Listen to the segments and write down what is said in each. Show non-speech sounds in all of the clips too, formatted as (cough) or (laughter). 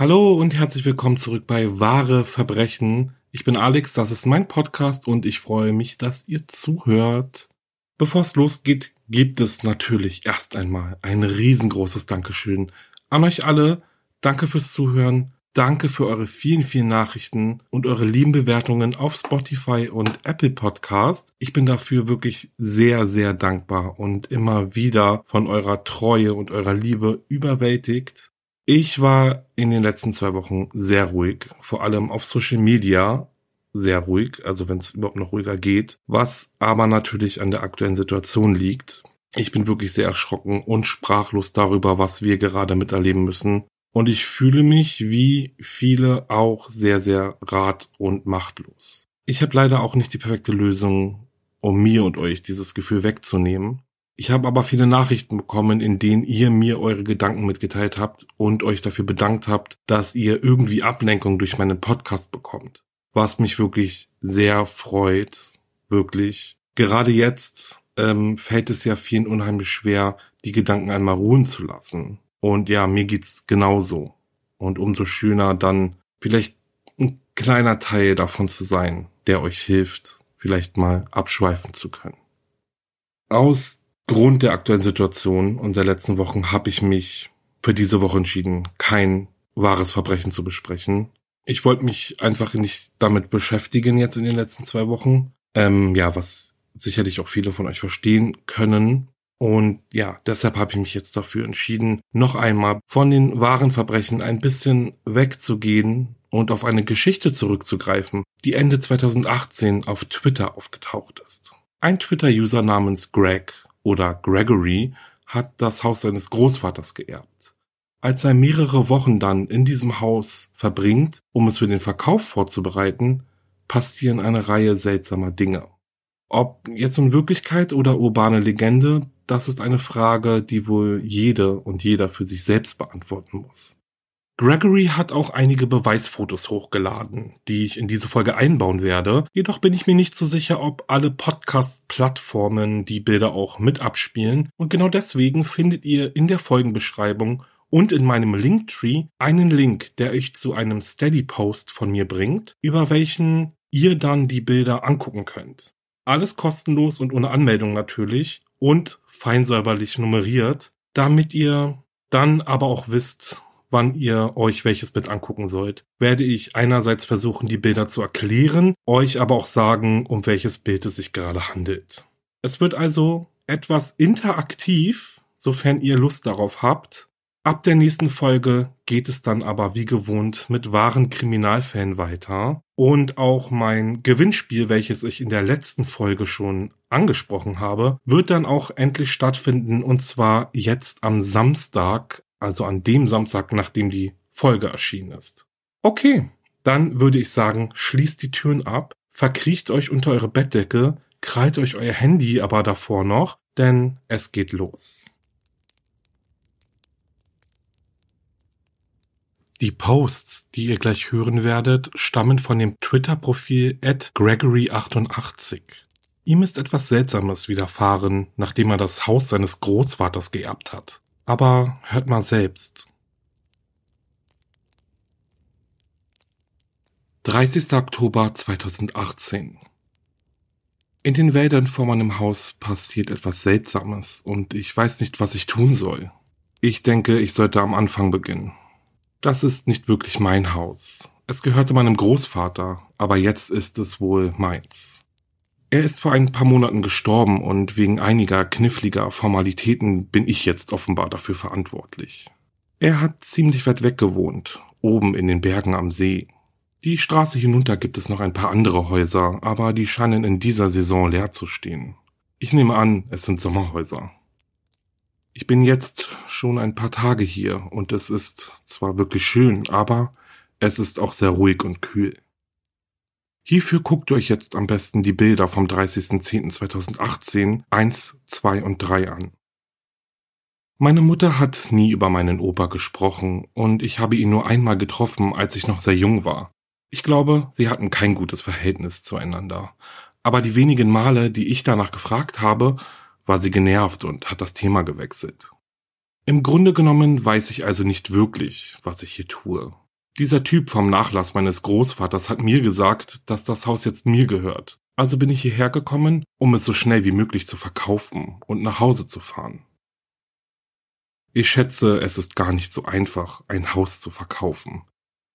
Hallo und herzlich willkommen zurück bei Wahre Verbrechen. Ich bin Alex, das ist mein Podcast und ich freue mich, dass ihr zuhört. Bevor es losgeht, gibt es natürlich erst einmal ein riesengroßes Dankeschön an euch alle. Danke fürs Zuhören. Danke für eure vielen, vielen Nachrichten und eure lieben Bewertungen auf Spotify und Apple Podcast. Ich bin dafür wirklich sehr, sehr dankbar und immer wieder von eurer Treue und eurer Liebe überwältigt. Ich war in den letzten zwei Wochen sehr ruhig, vor allem auf Social Media sehr ruhig, also wenn es überhaupt noch ruhiger geht, was aber natürlich an der aktuellen Situation liegt. Ich bin wirklich sehr erschrocken und sprachlos darüber, was wir gerade miterleben müssen. Und ich fühle mich wie viele auch sehr, sehr rat- und machtlos. Ich habe leider auch nicht die perfekte Lösung, um mir und euch dieses Gefühl wegzunehmen. Ich habe aber viele Nachrichten bekommen, in denen ihr mir eure Gedanken mitgeteilt habt und euch dafür bedankt habt, dass ihr irgendwie Ablenkung durch meinen Podcast bekommt. Was mich wirklich sehr freut, wirklich. Gerade jetzt ähm, fällt es ja vielen unheimlich schwer, die Gedanken einmal ruhen zu lassen. Und ja, mir geht's genauso. Und umso schöner dann vielleicht ein kleiner Teil davon zu sein, der euch hilft, vielleicht mal abschweifen zu können. Aus Grund der aktuellen Situation und der letzten Wochen habe ich mich für diese Woche entschieden, kein wahres Verbrechen zu besprechen. Ich wollte mich einfach nicht damit beschäftigen jetzt in den letzten zwei Wochen. Ähm, ja, was sicherlich auch viele von euch verstehen können. Und ja, deshalb habe ich mich jetzt dafür entschieden, noch einmal von den wahren Verbrechen ein bisschen wegzugehen und auf eine Geschichte zurückzugreifen, die Ende 2018 auf Twitter aufgetaucht ist. Ein Twitter-User namens Greg oder Gregory hat das Haus seines Großvaters geerbt. Als er mehrere Wochen dann in diesem Haus verbringt, um es für den Verkauf vorzubereiten, passieren eine Reihe seltsamer Dinge. Ob jetzt in Wirklichkeit oder urbane Legende, das ist eine Frage, die wohl jede und jeder für sich selbst beantworten muss. Gregory hat auch einige Beweisfotos hochgeladen, die ich in diese Folge einbauen werde. Jedoch bin ich mir nicht so sicher, ob alle Podcast-Plattformen die Bilder auch mit abspielen. Und genau deswegen findet ihr in der Folgenbeschreibung und in meinem Linktree einen Link, der euch zu einem Steady-Post von mir bringt, über welchen ihr dann die Bilder angucken könnt. Alles kostenlos und ohne Anmeldung natürlich und feinsäuberlich nummeriert, damit ihr dann aber auch wisst, wann ihr euch welches Bild angucken sollt, werde ich einerseits versuchen, die Bilder zu erklären, euch aber auch sagen, um welches Bild es sich gerade handelt. Es wird also etwas interaktiv, sofern ihr Lust darauf habt. Ab der nächsten Folge geht es dann aber wie gewohnt mit wahren Kriminalfällen weiter. Und auch mein Gewinnspiel, welches ich in der letzten Folge schon angesprochen habe, wird dann auch endlich stattfinden und zwar jetzt am Samstag, also an dem Samstag, nachdem die Folge erschienen ist. Okay, dann würde ich sagen, schließt die Türen ab, verkriecht euch unter eure Bettdecke, krallt euch euer Handy aber davor noch, denn es geht los. Die Posts, die ihr gleich hören werdet, stammen von dem Twitter-Profil at Gregory88. Ihm ist etwas Seltsames widerfahren, nachdem er das Haus seines Großvaters geerbt hat. Aber hört mal selbst. 30. Oktober 2018 In den Wäldern vor meinem Haus passiert etwas Seltsames und ich weiß nicht, was ich tun soll. Ich denke, ich sollte am Anfang beginnen. Das ist nicht wirklich mein Haus. Es gehörte meinem Großvater, aber jetzt ist es wohl meins. Er ist vor ein paar Monaten gestorben und wegen einiger kniffliger Formalitäten bin ich jetzt offenbar dafür verantwortlich. Er hat ziemlich weit weg gewohnt, oben in den Bergen am See. Die Straße hinunter gibt es noch ein paar andere Häuser, aber die scheinen in dieser Saison leer zu stehen. Ich nehme an, es sind Sommerhäuser. Ich bin jetzt schon ein paar Tage hier und es ist zwar wirklich schön, aber es ist auch sehr ruhig und kühl. Hierfür guckt euch jetzt am besten die Bilder vom 30.10.2018 1, 2 und 3 an. Meine Mutter hat nie über meinen Opa gesprochen und ich habe ihn nur einmal getroffen, als ich noch sehr jung war. Ich glaube, sie hatten kein gutes Verhältnis zueinander. Aber die wenigen Male, die ich danach gefragt habe, war sie genervt und hat das Thema gewechselt. Im Grunde genommen weiß ich also nicht wirklich, was ich hier tue. Dieser Typ vom Nachlass meines Großvaters hat mir gesagt, dass das Haus jetzt mir gehört. Also bin ich hierher gekommen, um es so schnell wie möglich zu verkaufen und nach Hause zu fahren. Ich schätze, es ist gar nicht so einfach, ein Haus zu verkaufen,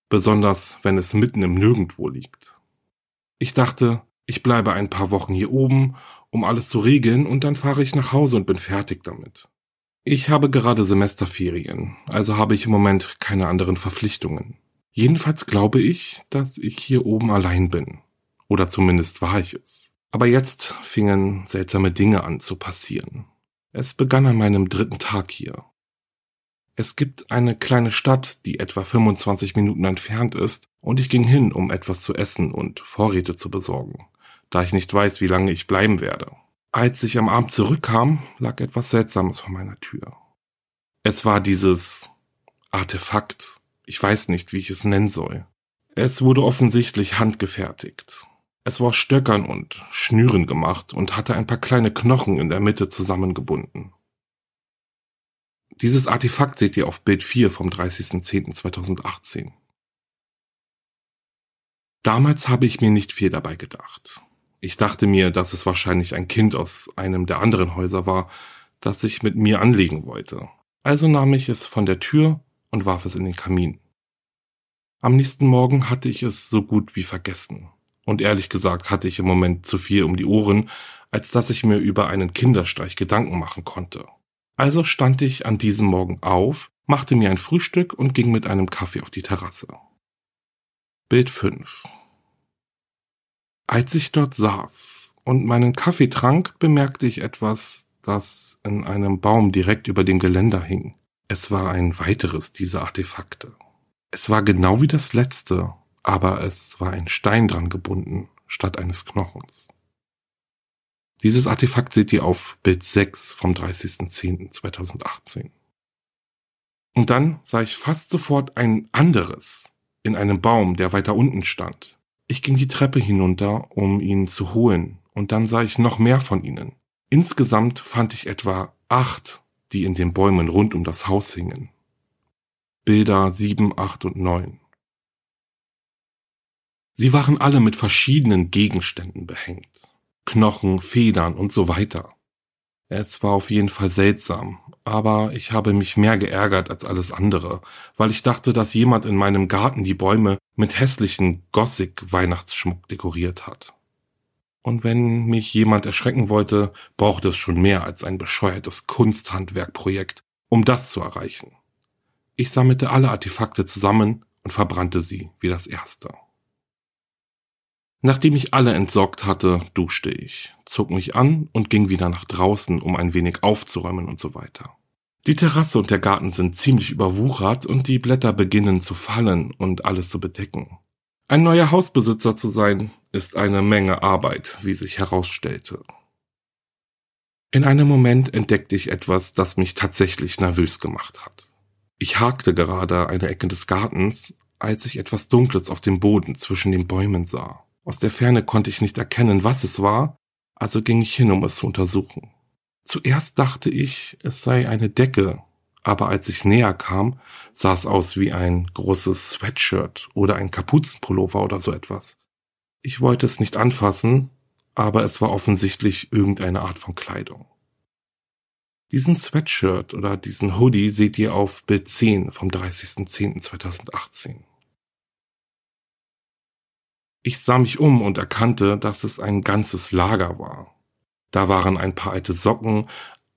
besonders wenn es mitten im Nirgendwo liegt. Ich dachte, ich bleibe ein paar Wochen hier oben um alles zu regeln und dann fahre ich nach Hause und bin fertig damit. Ich habe gerade Semesterferien, also habe ich im Moment keine anderen Verpflichtungen. Jedenfalls glaube ich, dass ich hier oben allein bin. Oder zumindest war ich es. Aber jetzt fingen seltsame Dinge an zu passieren. Es begann an meinem dritten Tag hier. Es gibt eine kleine Stadt, die etwa 25 Minuten entfernt ist, und ich ging hin, um etwas zu essen und Vorräte zu besorgen da ich nicht weiß, wie lange ich bleiben werde. Als ich am Abend zurückkam, lag etwas Seltsames vor meiner Tür. Es war dieses Artefakt. Ich weiß nicht, wie ich es nennen soll. Es wurde offensichtlich handgefertigt. Es war Stöckern und Schnüren gemacht und hatte ein paar kleine Knochen in der Mitte zusammengebunden. Dieses Artefakt seht ihr auf Bild 4 vom 30.10.2018. Damals habe ich mir nicht viel dabei gedacht. Ich dachte mir, dass es wahrscheinlich ein Kind aus einem der anderen Häuser war, das sich mit mir anlegen wollte. Also nahm ich es von der Tür und warf es in den Kamin. Am nächsten Morgen hatte ich es so gut wie vergessen. Und ehrlich gesagt hatte ich im Moment zu viel um die Ohren, als dass ich mir über einen Kinderstreich Gedanken machen konnte. Also stand ich an diesem Morgen auf, machte mir ein Frühstück und ging mit einem Kaffee auf die Terrasse. Bild 5 als ich dort saß und meinen Kaffee trank, bemerkte ich etwas, das in einem Baum direkt über dem Geländer hing. Es war ein weiteres dieser Artefakte. Es war genau wie das letzte, aber es war ein Stein dran gebunden, statt eines Knochens. Dieses Artefakt seht ihr auf Bild 6 vom 30.10.2018. Und dann sah ich fast sofort ein anderes in einem Baum, der weiter unten stand. Ich ging die Treppe hinunter, um ihn zu holen, und dann sah ich noch mehr von ihnen. Insgesamt fand ich etwa acht, die in den Bäumen rund um das Haus hingen. Bilder sieben, acht und neun. Sie waren alle mit verschiedenen Gegenständen behängt. Knochen, Federn und so weiter. Es war auf jeden Fall seltsam, aber ich habe mich mehr geärgert als alles andere, weil ich dachte, dass jemand in meinem Garten die Bäume mit hässlichen Gothic-Weihnachtsschmuck dekoriert hat. Und wenn mich jemand erschrecken wollte, brauchte es schon mehr als ein bescheuertes Kunsthandwerkprojekt, um das zu erreichen. Ich sammelte alle Artefakte zusammen und verbrannte sie wie das erste. Nachdem ich alle entsorgt hatte, duschte ich, zog mich an und ging wieder nach draußen, um ein wenig aufzuräumen und so weiter. Die Terrasse und der Garten sind ziemlich überwuchert und die Blätter beginnen zu fallen und alles zu bedecken. Ein neuer Hausbesitzer zu sein, ist eine Menge Arbeit, wie sich herausstellte. In einem Moment entdeckte ich etwas, das mich tatsächlich nervös gemacht hat. Ich hakte gerade eine Ecke des Gartens, als ich etwas Dunkles auf dem Boden zwischen den Bäumen sah. Aus der Ferne konnte ich nicht erkennen, was es war, also ging ich hin, um es zu untersuchen. Zuerst dachte ich, es sei eine Decke, aber als ich näher kam, sah es aus wie ein großes Sweatshirt oder ein Kapuzenpullover oder so etwas. Ich wollte es nicht anfassen, aber es war offensichtlich irgendeine Art von Kleidung. Diesen Sweatshirt oder diesen Hoodie seht ihr auf Bild 10 vom 30.10.2018. Ich sah mich um und erkannte, dass es ein ganzes Lager war. Da waren ein paar alte Socken,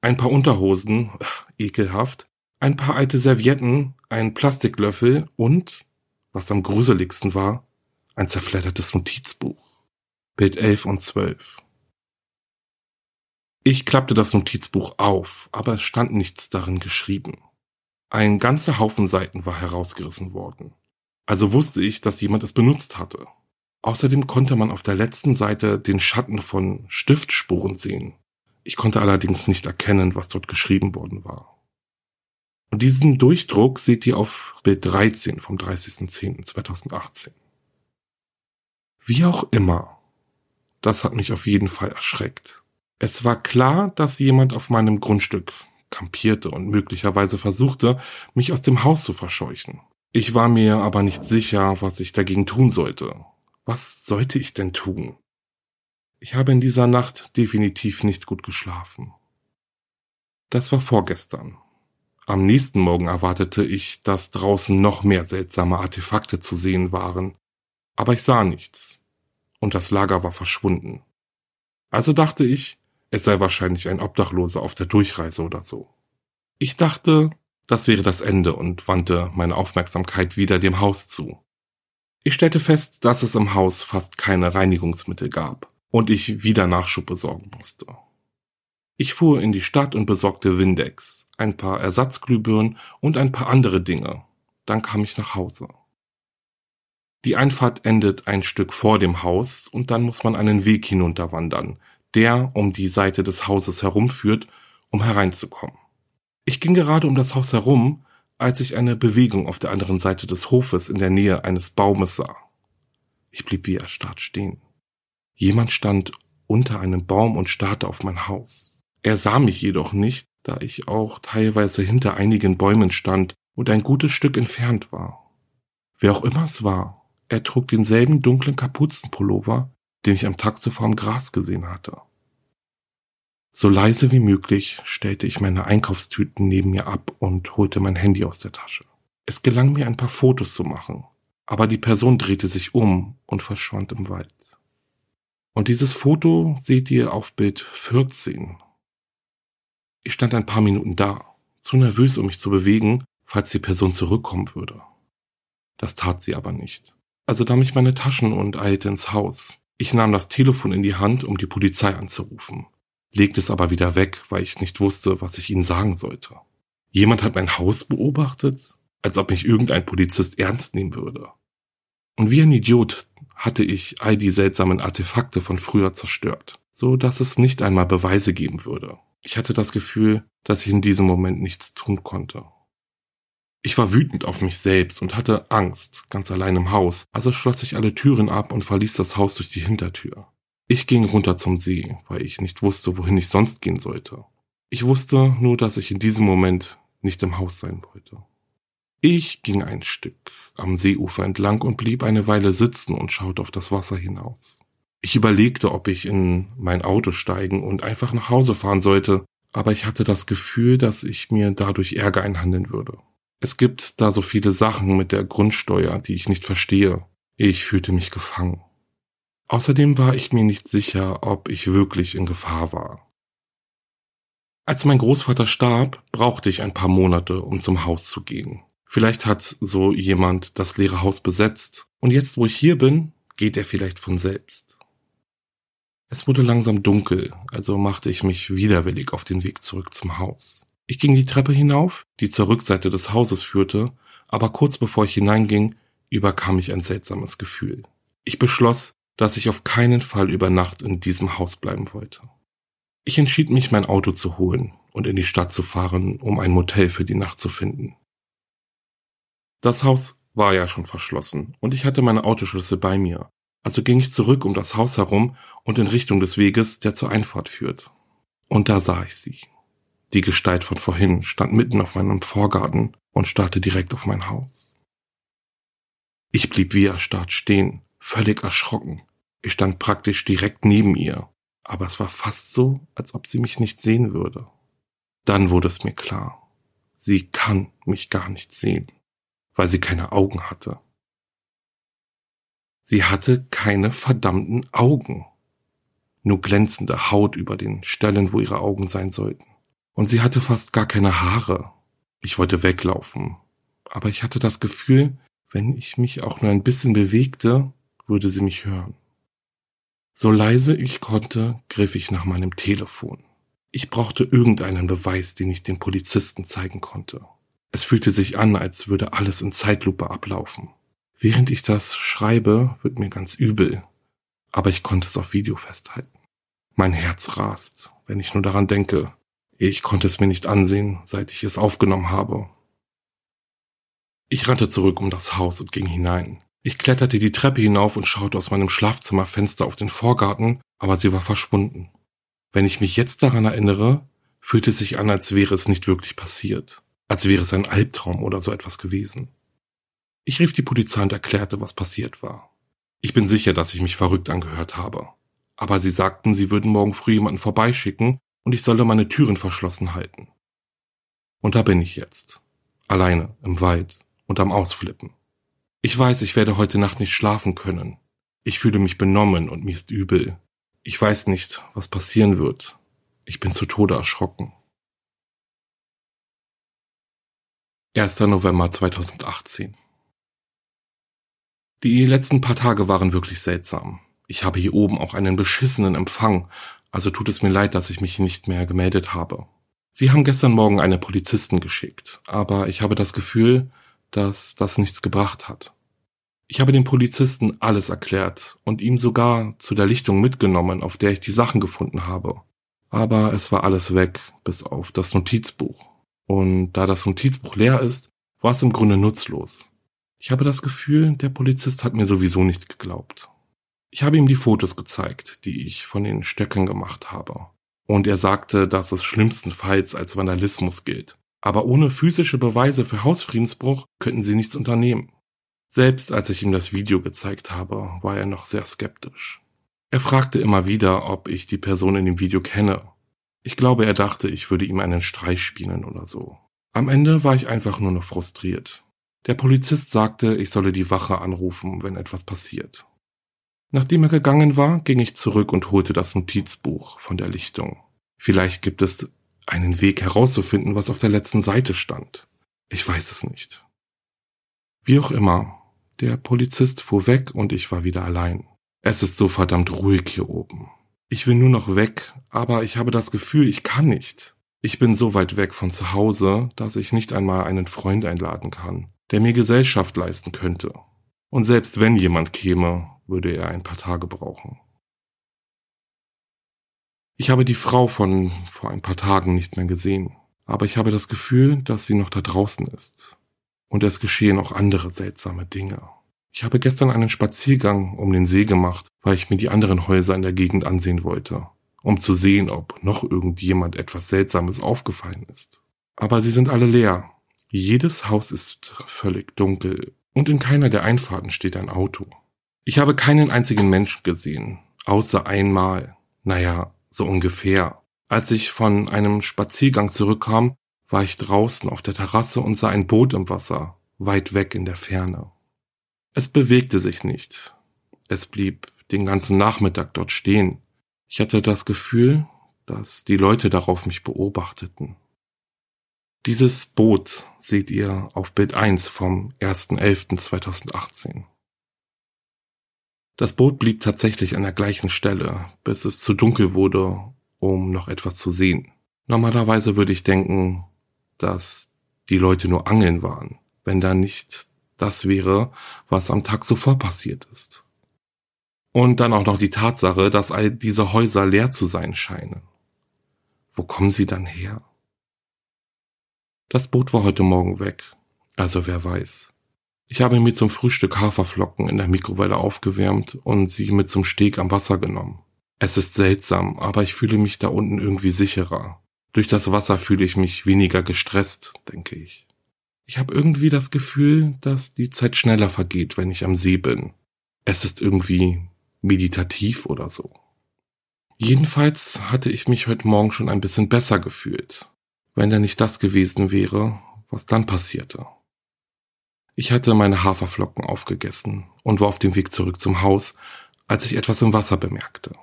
ein paar Unterhosen, (laughs) ekelhaft, ein paar alte Servietten, ein Plastiklöffel und, was am gruseligsten war, ein zerfleddertes Notizbuch. Bild 11 und 12. Ich klappte das Notizbuch auf, aber es stand nichts darin geschrieben. Ein ganzer Haufen Seiten war herausgerissen worden. Also wusste ich, dass jemand es benutzt hatte. Außerdem konnte man auf der letzten Seite den Schatten von Stiftspuren sehen. Ich konnte allerdings nicht erkennen, was dort geschrieben worden war. Und diesen Durchdruck seht ihr auf Bild 13 vom 30.10.2018. Wie auch immer, das hat mich auf jeden Fall erschreckt. Es war klar, dass jemand auf meinem Grundstück kampierte und möglicherweise versuchte, mich aus dem Haus zu verscheuchen. Ich war mir aber nicht sicher, was ich dagegen tun sollte. Was sollte ich denn tun? Ich habe in dieser Nacht definitiv nicht gut geschlafen. Das war vorgestern. Am nächsten Morgen erwartete ich, dass draußen noch mehr seltsame Artefakte zu sehen waren, aber ich sah nichts und das Lager war verschwunden. Also dachte ich, es sei wahrscheinlich ein Obdachloser auf der Durchreise oder so. Ich dachte, das wäre das Ende und wandte meine Aufmerksamkeit wieder dem Haus zu. Ich stellte fest, dass es im Haus fast keine Reinigungsmittel gab und ich wieder Nachschub besorgen musste. Ich fuhr in die Stadt und besorgte Windex, ein paar Ersatzglühbirnen und ein paar andere Dinge. Dann kam ich nach Hause. Die Einfahrt endet ein Stück vor dem Haus und dann muss man einen Weg hinunterwandern, der um die Seite des Hauses herumführt, um hereinzukommen. Ich ging gerade um das Haus herum, als ich eine Bewegung auf der anderen Seite des Hofes in der Nähe eines Baumes sah. Ich blieb wie erstarrt stehen. Jemand stand unter einem Baum und starrte auf mein Haus. Er sah mich jedoch nicht, da ich auch teilweise hinter einigen Bäumen stand und ein gutes Stück entfernt war. Wer auch immer es war, er trug denselben dunklen Kapuzenpullover, den ich am Tag zuvor im Gras gesehen hatte. So leise wie möglich stellte ich meine Einkaufstüten neben mir ab und holte mein Handy aus der Tasche. Es gelang mir ein paar Fotos zu machen, aber die Person drehte sich um und verschwand im Wald. Und dieses Foto seht ihr auf Bild 14. Ich stand ein paar Minuten da, zu nervös, um mich zu bewegen, falls die Person zurückkommen würde. Das tat sie aber nicht. Also nahm ich meine Taschen und eilte ins Haus. Ich nahm das Telefon in die Hand, um die Polizei anzurufen, legte es aber wieder weg, weil ich nicht wusste, was ich ihnen sagen sollte. Jemand hat mein Haus beobachtet, als ob mich irgendein Polizist ernst nehmen würde. Und wie ein Idiot hatte ich all die seltsamen Artefakte von früher zerstört, so dass es nicht einmal Beweise geben würde. Ich hatte das Gefühl, dass ich in diesem Moment nichts tun konnte. Ich war wütend auf mich selbst und hatte Angst, ganz allein im Haus, also schloss ich alle Türen ab und verließ das Haus durch die Hintertür. Ich ging runter zum See, weil ich nicht wusste, wohin ich sonst gehen sollte. Ich wusste nur, dass ich in diesem Moment nicht im Haus sein wollte. Ich ging ein Stück am Seeufer entlang und blieb eine Weile sitzen und schaute auf das Wasser hinaus. Ich überlegte, ob ich in mein Auto steigen und einfach nach Hause fahren sollte, aber ich hatte das Gefühl, dass ich mir dadurch Ärger einhandeln würde. Es gibt da so viele Sachen mit der Grundsteuer, die ich nicht verstehe. Ich fühlte mich gefangen. Außerdem war ich mir nicht sicher, ob ich wirklich in Gefahr war. Als mein Großvater starb, brauchte ich ein paar Monate, um zum Haus zu gehen. Vielleicht hat so jemand das leere Haus besetzt, und jetzt, wo ich hier bin, geht er vielleicht von selbst. Es wurde langsam dunkel, also machte ich mich widerwillig auf den Weg zurück zum Haus. Ich ging die Treppe hinauf, die zur Rückseite des Hauses führte, aber kurz bevor ich hineinging, überkam mich ein seltsames Gefühl. Ich beschloss, dass ich auf keinen Fall über Nacht in diesem Haus bleiben wollte. Ich entschied mich, mein Auto zu holen und in die Stadt zu fahren, um ein Motel für die Nacht zu finden. Das Haus war ja schon verschlossen und ich hatte meine Autoschlüssel bei mir, also ging ich zurück um das Haus herum und in Richtung des Weges, der zur Einfahrt führt. Und da sah ich sie. Die Gestalt von vorhin stand mitten auf meinem Vorgarten und starrte direkt auf mein Haus. Ich blieb wie erstarrt stehen, völlig erschrocken. Ich stand praktisch direkt neben ihr, aber es war fast so, als ob sie mich nicht sehen würde. Dann wurde es mir klar. Sie kann mich gar nicht sehen, weil sie keine Augen hatte. Sie hatte keine verdammten Augen. Nur glänzende Haut über den Stellen, wo ihre Augen sein sollten. Und sie hatte fast gar keine Haare. Ich wollte weglaufen. Aber ich hatte das Gefühl, wenn ich mich auch nur ein bisschen bewegte, würde sie mich hören. So leise ich konnte, griff ich nach meinem Telefon. Ich brauchte irgendeinen Beweis, den ich den Polizisten zeigen konnte. Es fühlte sich an, als würde alles in Zeitlupe ablaufen. Während ich das schreibe, wird mir ganz übel, aber ich konnte es auf Video festhalten. Mein Herz rast, wenn ich nur daran denke. Ich konnte es mir nicht ansehen, seit ich es aufgenommen habe. Ich rannte zurück um das Haus und ging hinein. Ich kletterte die Treppe hinauf und schaute aus meinem Schlafzimmerfenster auf den Vorgarten, aber sie war verschwunden. Wenn ich mich jetzt daran erinnere, fühlte es sich an, als wäre es nicht wirklich passiert, als wäre es ein Albtraum oder so etwas gewesen. Ich rief die Polizei und erklärte, was passiert war. Ich bin sicher, dass ich mich verrückt angehört habe. Aber sie sagten, sie würden morgen früh jemanden vorbeischicken und ich solle meine Türen verschlossen halten. Und da bin ich jetzt. Alleine, im Wald und am Ausflippen. Ich weiß, ich werde heute Nacht nicht schlafen können. Ich fühle mich benommen und mir ist übel. Ich weiß nicht, was passieren wird. Ich bin zu Tode erschrocken. 1. November 2018 die letzten paar Tage waren wirklich seltsam. Ich habe hier oben auch einen beschissenen Empfang, also tut es mir leid, dass ich mich nicht mehr gemeldet habe. Sie haben gestern Morgen einen Polizisten geschickt, aber ich habe das Gefühl, dass das nichts gebracht hat. Ich habe dem Polizisten alles erklärt und ihm sogar zu der Lichtung mitgenommen, auf der ich die Sachen gefunden habe. Aber es war alles weg, bis auf das Notizbuch. Und da das Notizbuch leer ist, war es im Grunde nutzlos. Ich habe das Gefühl, der Polizist hat mir sowieso nicht geglaubt. Ich habe ihm die Fotos gezeigt, die ich von den Stöcken gemacht habe. Und er sagte, dass es schlimmstenfalls als Vandalismus gilt. Aber ohne physische Beweise für Hausfriedensbruch könnten sie nichts unternehmen. Selbst als ich ihm das Video gezeigt habe, war er noch sehr skeptisch. Er fragte immer wieder, ob ich die Person in dem Video kenne. Ich glaube, er dachte, ich würde ihm einen Streich spielen oder so. Am Ende war ich einfach nur noch frustriert. Der Polizist sagte, ich solle die Wache anrufen, wenn etwas passiert. Nachdem er gegangen war, ging ich zurück und holte das Notizbuch von der Lichtung. Vielleicht gibt es einen Weg herauszufinden, was auf der letzten Seite stand. Ich weiß es nicht. Wie auch immer, der Polizist fuhr weg und ich war wieder allein. Es ist so verdammt ruhig hier oben. Ich will nur noch weg, aber ich habe das Gefühl, ich kann nicht. Ich bin so weit weg von zu Hause, dass ich nicht einmal einen Freund einladen kann der mir Gesellschaft leisten könnte. Und selbst wenn jemand käme, würde er ein paar Tage brauchen. Ich habe die Frau von vor ein paar Tagen nicht mehr gesehen, aber ich habe das Gefühl, dass sie noch da draußen ist. Und es geschehen auch andere seltsame Dinge. Ich habe gestern einen Spaziergang um den See gemacht, weil ich mir die anderen Häuser in der Gegend ansehen wollte, um zu sehen, ob noch irgendjemand etwas Seltsames aufgefallen ist. Aber sie sind alle leer jedes Haus ist völlig dunkel und in keiner der Einfahrten steht ein Auto. Ich habe keinen einzigen Menschen gesehen, außer einmal, naja, so ungefähr. Als ich von einem Spaziergang zurückkam, war ich draußen auf der Terrasse und sah ein Boot im Wasser, weit weg in der Ferne. Es bewegte sich nicht. Es blieb den ganzen Nachmittag dort stehen. Ich hatte das Gefühl, dass die Leute darauf mich beobachteten. Dieses Boot seht ihr auf Bild 1 vom 1.11.2018. Das Boot blieb tatsächlich an der gleichen Stelle, bis es zu dunkel wurde, um noch etwas zu sehen. Normalerweise würde ich denken, dass die Leute nur angeln waren, wenn da nicht Das wäre, was am Tag zuvor passiert ist. Und dann auch noch die Tatsache, dass all diese Häuser leer zu sein scheinen. Wo kommen sie dann her? Das Boot war heute Morgen weg, also wer weiß. Ich habe mir zum Frühstück Haferflocken in der Mikrowelle aufgewärmt und sie mit zum Steg am Wasser genommen. Es ist seltsam, aber ich fühle mich da unten irgendwie sicherer. Durch das Wasser fühle ich mich weniger gestresst, denke ich. Ich habe irgendwie das Gefühl, dass die Zeit schneller vergeht, wenn ich am See bin. Es ist irgendwie meditativ oder so. Jedenfalls hatte ich mich heute Morgen schon ein bisschen besser gefühlt, wenn da nicht das gewesen wäre, was dann passierte. Ich hatte meine Haferflocken aufgegessen und war auf dem Weg zurück zum Haus, als ich etwas im Wasser bemerkte.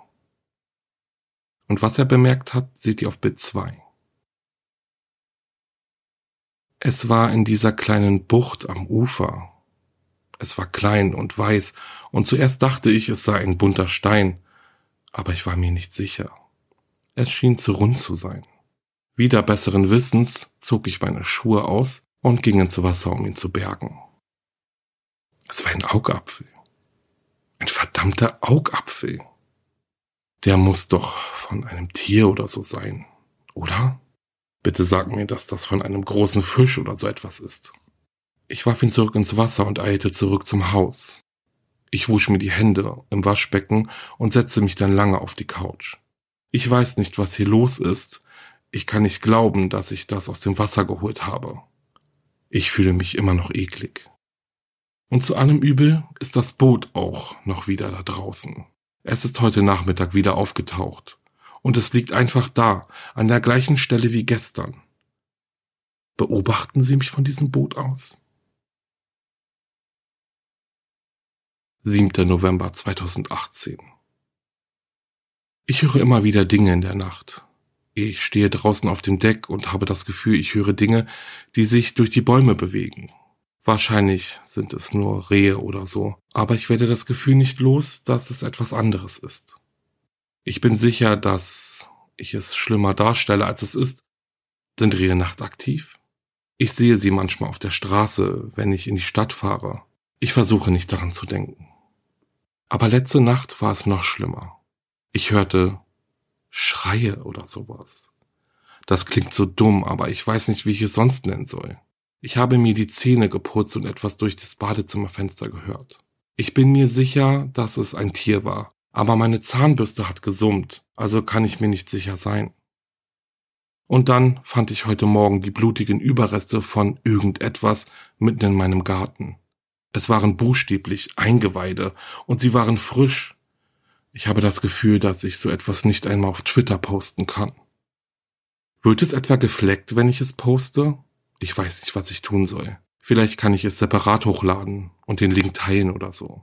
Und was er bemerkt hat, seht ihr auf Bild 2. Es war in dieser kleinen Bucht am Ufer, es war klein und weiß, und zuerst dachte ich, es sei ein bunter Stein, aber ich war mir nicht sicher. Es schien zu rund zu sein. Wieder besseren Wissens zog ich meine Schuhe aus und ging ins Wasser, um ihn zu bergen. Es war ein Augapfel. Ein verdammter Augapfel. Der muss doch von einem Tier oder so sein, oder? Bitte sag mir, dass das von einem großen Fisch oder so etwas ist. Ich warf ihn zurück ins Wasser und eilte zurück zum Haus. Ich wusch mir die Hände im Waschbecken und setzte mich dann lange auf die Couch. Ich weiß nicht, was hier los ist. Ich kann nicht glauben, dass ich das aus dem Wasser geholt habe. Ich fühle mich immer noch eklig. Und zu allem Übel ist das Boot auch noch wieder da draußen. Es ist heute Nachmittag wieder aufgetaucht. Und es liegt einfach da, an der gleichen Stelle wie gestern. Beobachten Sie mich von diesem Boot aus? 7. November 2018. Ich höre immer wieder Dinge in der Nacht. Ich stehe draußen auf dem Deck und habe das Gefühl, ich höre Dinge, die sich durch die Bäume bewegen. Wahrscheinlich sind es nur Rehe oder so, aber ich werde das Gefühl nicht los, dass es etwas anderes ist. Ich bin sicher, dass ich es schlimmer darstelle, als es ist. Sind Rehe nachtaktiv? Ich sehe sie manchmal auf der Straße, wenn ich in die Stadt fahre. Ich versuche nicht daran zu denken. Aber letzte Nacht war es noch schlimmer. Ich hörte Schreie oder sowas. Das klingt so dumm, aber ich weiß nicht, wie ich es sonst nennen soll. Ich habe mir die Zähne geputzt und etwas durch das Badezimmerfenster gehört. Ich bin mir sicher, dass es ein Tier war, aber meine Zahnbürste hat gesummt, also kann ich mir nicht sicher sein. Und dann fand ich heute Morgen die blutigen Überreste von irgendetwas mitten in meinem Garten. Es waren buchstäblich Eingeweide und sie waren frisch. Ich habe das Gefühl, dass ich so etwas nicht einmal auf Twitter posten kann. Wird es etwa gefleckt, wenn ich es poste? Ich weiß nicht, was ich tun soll. Vielleicht kann ich es separat hochladen und den Link teilen oder so.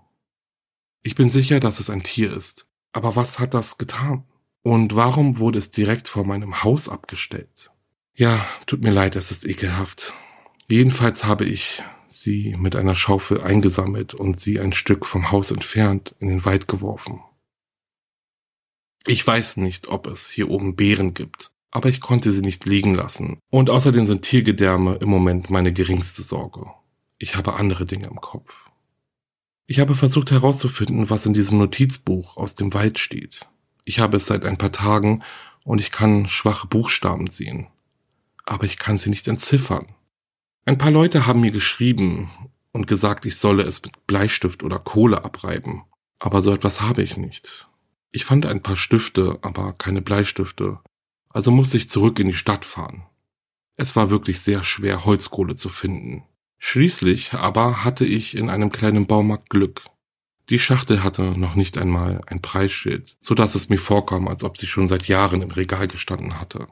Ich bin sicher, dass es ein Tier ist. Aber was hat das getan? Und warum wurde es direkt vor meinem Haus abgestellt? Ja, tut mir leid, es ist ekelhaft. Jedenfalls habe ich sie mit einer Schaufel eingesammelt und sie ein Stück vom Haus entfernt in den Wald geworfen. Ich weiß nicht, ob es hier oben Bären gibt, aber ich konnte sie nicht liegen lassen. Und außerdem sind Tiergedärme im Moment meine geringste Sorge. Ich habe andere Dinge im Kopf. Ich habe versucht herauszufinden, was in diesem Notizbuch aus dem Wald steht. Ich habe es seit ein paar Tagen und ich kann schwache Buchstaben sehen. Aber ich kann sie nicht entziffern. Ein paar Leute haben mir geschrieben und gesagt, ich solle es mit Bleistift oder Kohle abreiben. Aber so etwas habe ich nicht. Ich fand ein paar Stifte, aber keine Bleistifte. Also musste ich zurück in die Stadt fahren. Es war wirklich sehr schwer, Holzkohle zu finden. Schließlich aber hatte ich in einem kleinen Baumarkt Glück. Die Schachtel hatte noch nicht einmal ein Preisschild, so dass es mir vorkam, als ob sie schon seit Jahren im Regal gestanden hatte.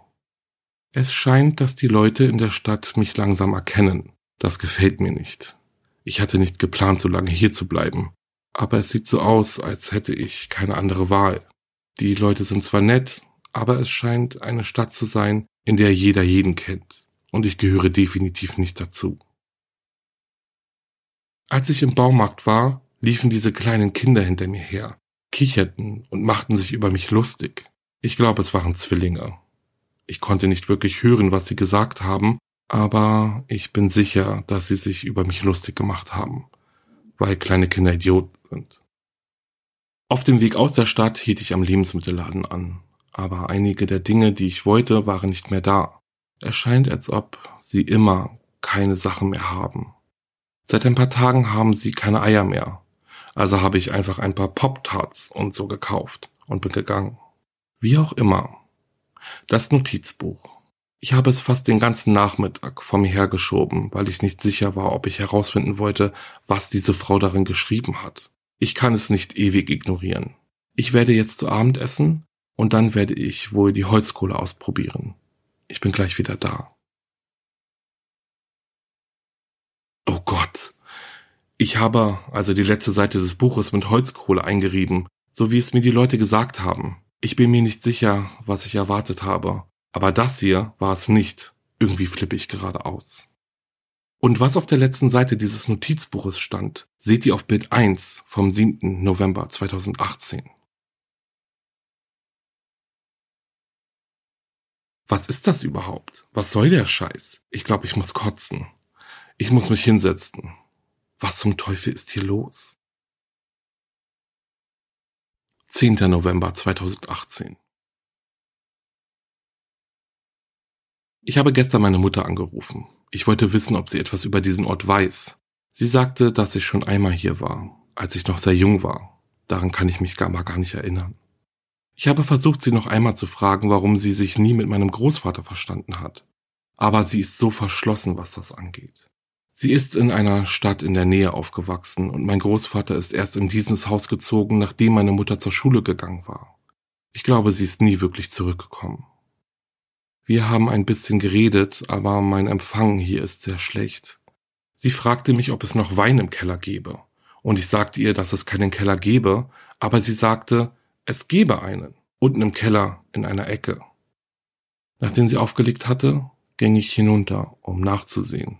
Es scheint, dass die Leute in der Stadt mich langsam erkennen. Das gefällt mir nicht. Ich hatte nicht geplant, so lange hier zu bleiben. Aber es sieht so aus, als hätte ich keine andere Wahl. Die Leute sind zwar nett, aber es scheint eine Stadt zu sein, in der jeder jeden kennt. Und ich gehöre definitiv nicht dazu. Als ich im Baumarkt war, liefen diese kleinen Kinder hinter mir her, kicherten und machten sich über mich lustig. Ich glaube, es waren Zwillinge. Ich konnte nicht wirklich hören, was sie gesagt haben, aber ich bin sicher, dass sie sich über mich lustig gemacht haben, weil kleine Kinder Idioten sind. Auf dem Weg aus der Stadt hielt ich am Lebensmittelladen an, aber einige der Dinge, die ich wollte, waren nicht mehr da. Es scheint, als ob sie immer keine Sachen mehr haben. Seit ein paar Tagen haben sie keine Eier mehr. Also habe ich einfach ein paar Pop-Tarts und so gekauft und bin gegangen. Wie auch immer. Das Notizbuch. Ich habe es fast den ganzen Nachmittag vor mir hergeschoben, weil ich nicht sicher war, ob ich herausfinden wollte, was diese Frau darin geschrieben hat. Ich kann es nicht ewig ignorieren. Ich werde jetzt zu Abend essen und dann werde ich wohl die Holzkohle ausprobieren. Ich bin gleich wieder da. Oh Gott. Ich habe also die letzte Seite des Buches mit Holzkohle eingerieben, so wie es mir die Leute gesagt haben. Ich bin mir nicht sicher, was ich erwartet habe, aber das hier war es nicht. Irgendwie flippe ich gerade aus. Und was auf der letzten Seite dieses Notizbuches stand, seht ihr auf Bild 1 vom 7. November 2018. Was ist das überhaupt? Was soll der Scheiß? Ich glaube, ich muss kotzen. Ich muss mich hinsetzen. Was zum Teufel ist hier los? 10. November 2018 Ich habe gestern meine Mutter angerufen. Ich wollte wissen, ob sie etwas über diesen Ort weiß. Sie sagte, dass ich schon einmal hier war, als ich noch sehr jung war. Daran kann ich mich gar mal gar nicht erinnern. Ich habe versucht, sie noch einmal zu fragen, warum sie sich nie mit meinem Großvater verstanden hat. Aber sie ist so verschlossen, was das angeht. Sie ist in einer Stadt in der Nähe aufgewachsen und mein Großvater ist erst in dieses Haus gezogen, nachdem meine Mutter zur Schule gegangen war. Ich glaube, sie ist nie wirklich zurückgekommen. Wir haben ein bisschen geredet, aber mein Empfang hier ist sehr schlecht. Sie fragte mich, ob es noch Wein im Keller gebe. Und ich sagte ihr, dass es keinen Keller gebe, aber sie sagte, es gebe einen, unten im Keller in einer Ecke. Nachdem sie aufgelegt hatte, ging ich hinunter, um nachzusehen.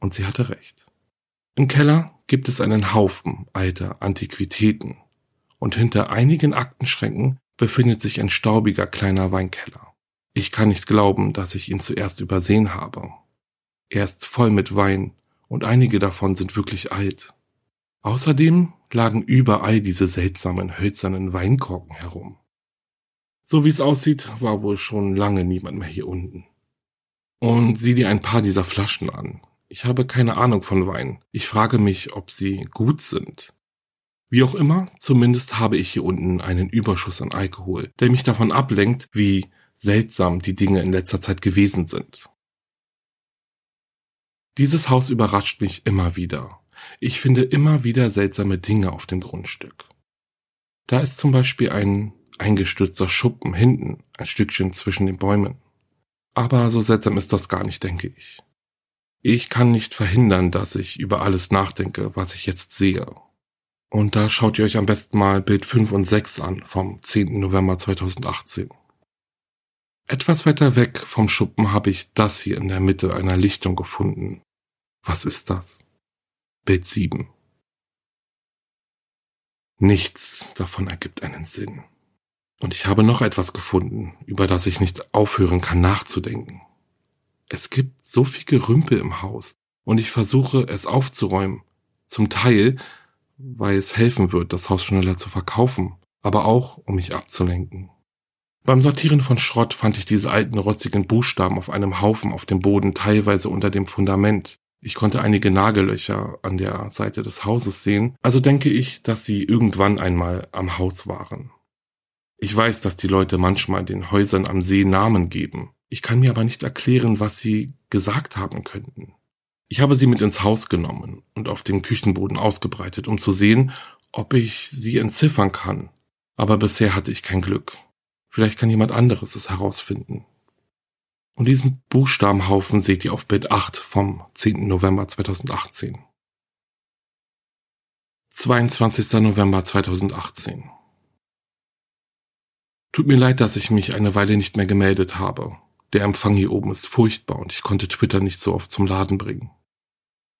Und sie hatte recht. Im Keller gibt es einen Haufen alter Antiquitäten. Und hinter einigen Aktenschränken befindet sich ein staubiger kleiner Weinkeller. Ich kann nicht glauben, dass ich ihn zuerst übersehen habe. Er ist voll mit Wein und einige davon sind wirklich alt. Außerdem lagen überall diese seltsamen hölzernen Weinkorken herum. So wie es aussieht, war wohl schon lange niemand mehr hier unten. Und sieh dir ein paar dieser Flaschen an. Ich habe keine Ahnung von Wein. Ich frage mich, ob sie gut sind. Wie auch immer, zumindest habe ich hier unten einen Überschuss an Alkohol, der mich davon ablenkt, wie seltsam die Dinge in letzter Zeit gewesen sind. Dieses Haus überrascht mich immer wieder. Ich finde immer wieder seltsame Dinge auf dem Grundstück. Da ist zum Beispiel ein eingestürzter Schuppen hinten, ein Stückchen zwischen den Bäumen. Aber so seltsam ist das gar nicht, denke ich. Ich kann nicht verhindern, dass ich über alles nachdenke, was ich jetzt sehe. Und da schaut ihr euch am besten mal Bild 5 und 6 an vom 10. November 2018. Etwas weiter weg vom Schuppen habe ich das hier in der Mitte einer Lichtung gefunden. Was ist das? Bild 7. Nichts davon ergibt einen Sinn. Und ich habe noch etwas gefunden, über das ich nicht aufhören kann nachzudenken. Es gibt so viel Gerümpel im Haus und ich versuche es aufzuräumen. Zum Teil, weil es helfen wird, das Haus schneller zu verkaufen, aber auch, um mich abzulenken. Beim Sortieren von Schrott fand ich diese alten rostigen Buchstaben auf einem Haufen auf dem Boden, teilweise unter dem Fundament. Ich konnte einige Nagellöcher an der Seite des Hauses sehen, also denke ich, dass sie irgendwann einmal am Haus waren. Ich weiß, dass die Leute manchmal den Häusern am See Namen geben. Ich kann mir aber nicht erklären, was sie gesagt haben könnten. Ich habe sie mit ins Haus genommen und auf dem Küchenboden ausgebreitet, um zu sehen, ob ich sie entziffern kann. Aber bisher hatte ich kein Glück. Vielleicht kann jemand anderes es herausfinden. Und diesen Buchstabenhaufen seht ihr auf Bild 8 vom 10. November 2018. 22. November 2018. Tut mir leid, dass ich mich eine Weile nicht mehr gemeldet habe. Der Empfang hier oben ist furchtbar und ich konnte Twitter nicht so oft zum Laden bringen.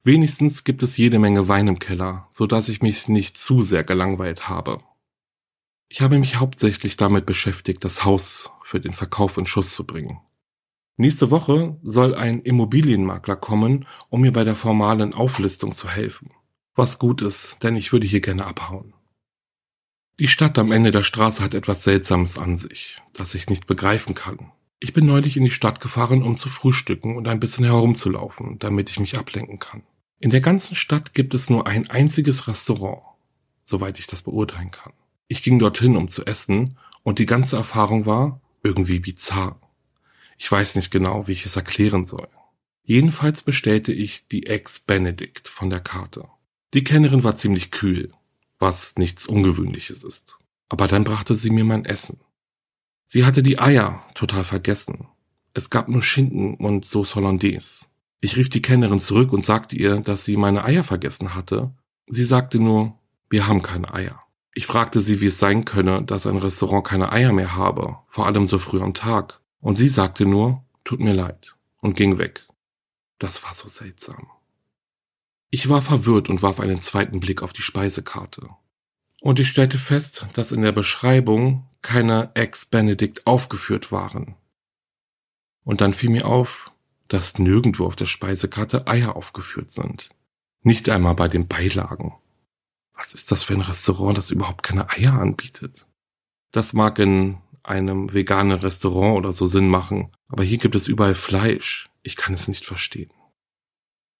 Wenigstens gibt es jede Menge Wein im Keller, so dass ich mich nicht zu sehr gelangweilt habe. Ich habe mich hauptsächlich damit beschäftigt, das Haus für den Verkauf in Schuss zu bringen. Nächste Woche soll ein Immobilienmakler kommen, um mir bei der formalen Auflistung zu helfen. Was gut ist, denn ich würde hier gerne abhauen. Die Stadt am Ende der Straße hat etwas Seltsames an sich, das ich nicht begreifen kann. Ich bin neulich in die Stadt gefahren, um zu frühstücken und ein bisschen herumzulaufen, damit ich mich ablenken kann. In der ganzen Stadt gibt es nur ein einziges Restaurant, soweit ich das beurteilen kann. Ich ging dorthin, um zu essen, und die ganze Erfahrung war irgendwie bizarr. Ich weiß nicht genau, wie ich es erklären soll. Jedenfalls bestellte ich die Ex Benedict von der Karte. Die Kennerin war ziemlich kühl, was nichts Ungewöhnliches ist. Aber dann brachte sie mir mein Essen. Sie hatte die Eier total vergessen. Es gab nur Schinken und Sauce Hollandaise. Ich rief die Kennerin zurück und sagte ihr, dass sie meine Eier vergessen hatte. Sie sagte nur, wir haben keine Eier. Ich fragte sie, wie es sein könne, dass ein Restaurant keine Eier mehr habe, vor allem so früh am Tag. Und sie sagte nur, tut mir leid, und ging weg. Das war so seltsam. Ich war verwirrt und warf einen zweiten Blick auf die Speisekarte. Und ich stellte fest, dass in der Beschreibung keine Ex-Benedict aufgeführt waren. Und dann fiel mir auf, dass nirgendwo auf der Speisekarte Eier aufgeführt sind. Nicht einmal bei den Beilagen. Was ist das für ein Restaurant, das überhaupt keine Eier anbietet? Das mag in einem veganen Restaurant oder so Sinn machen, aber hier gibt es überall Fleisch. Ich kann es nicht verstehen.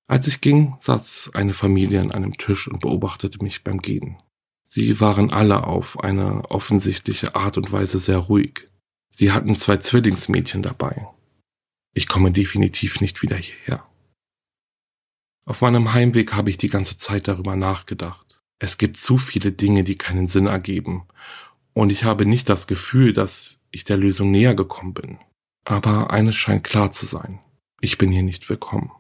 Als ich ging, saß eine Familie an einem Tisch und beobachtete mich beim Gehen. Sie waren alle auf eine offensichtliche Art und Weise sehr ruhig. Sie hatten zwei Zwillingsmädchen dabei. Ich komme definitiv nicht wieder hierher. Auf meinem Heimweg habe ich die ganze Zeit darüber nachgedacht. Es gibt zu viele Dinge, die keinen Sinn ergeben, und ich habe nicht das Gefühl, dass ich der Lösung näher gekommen bin. Aber eines scheint klar zu sein. Ich bin hier nicht willkommen.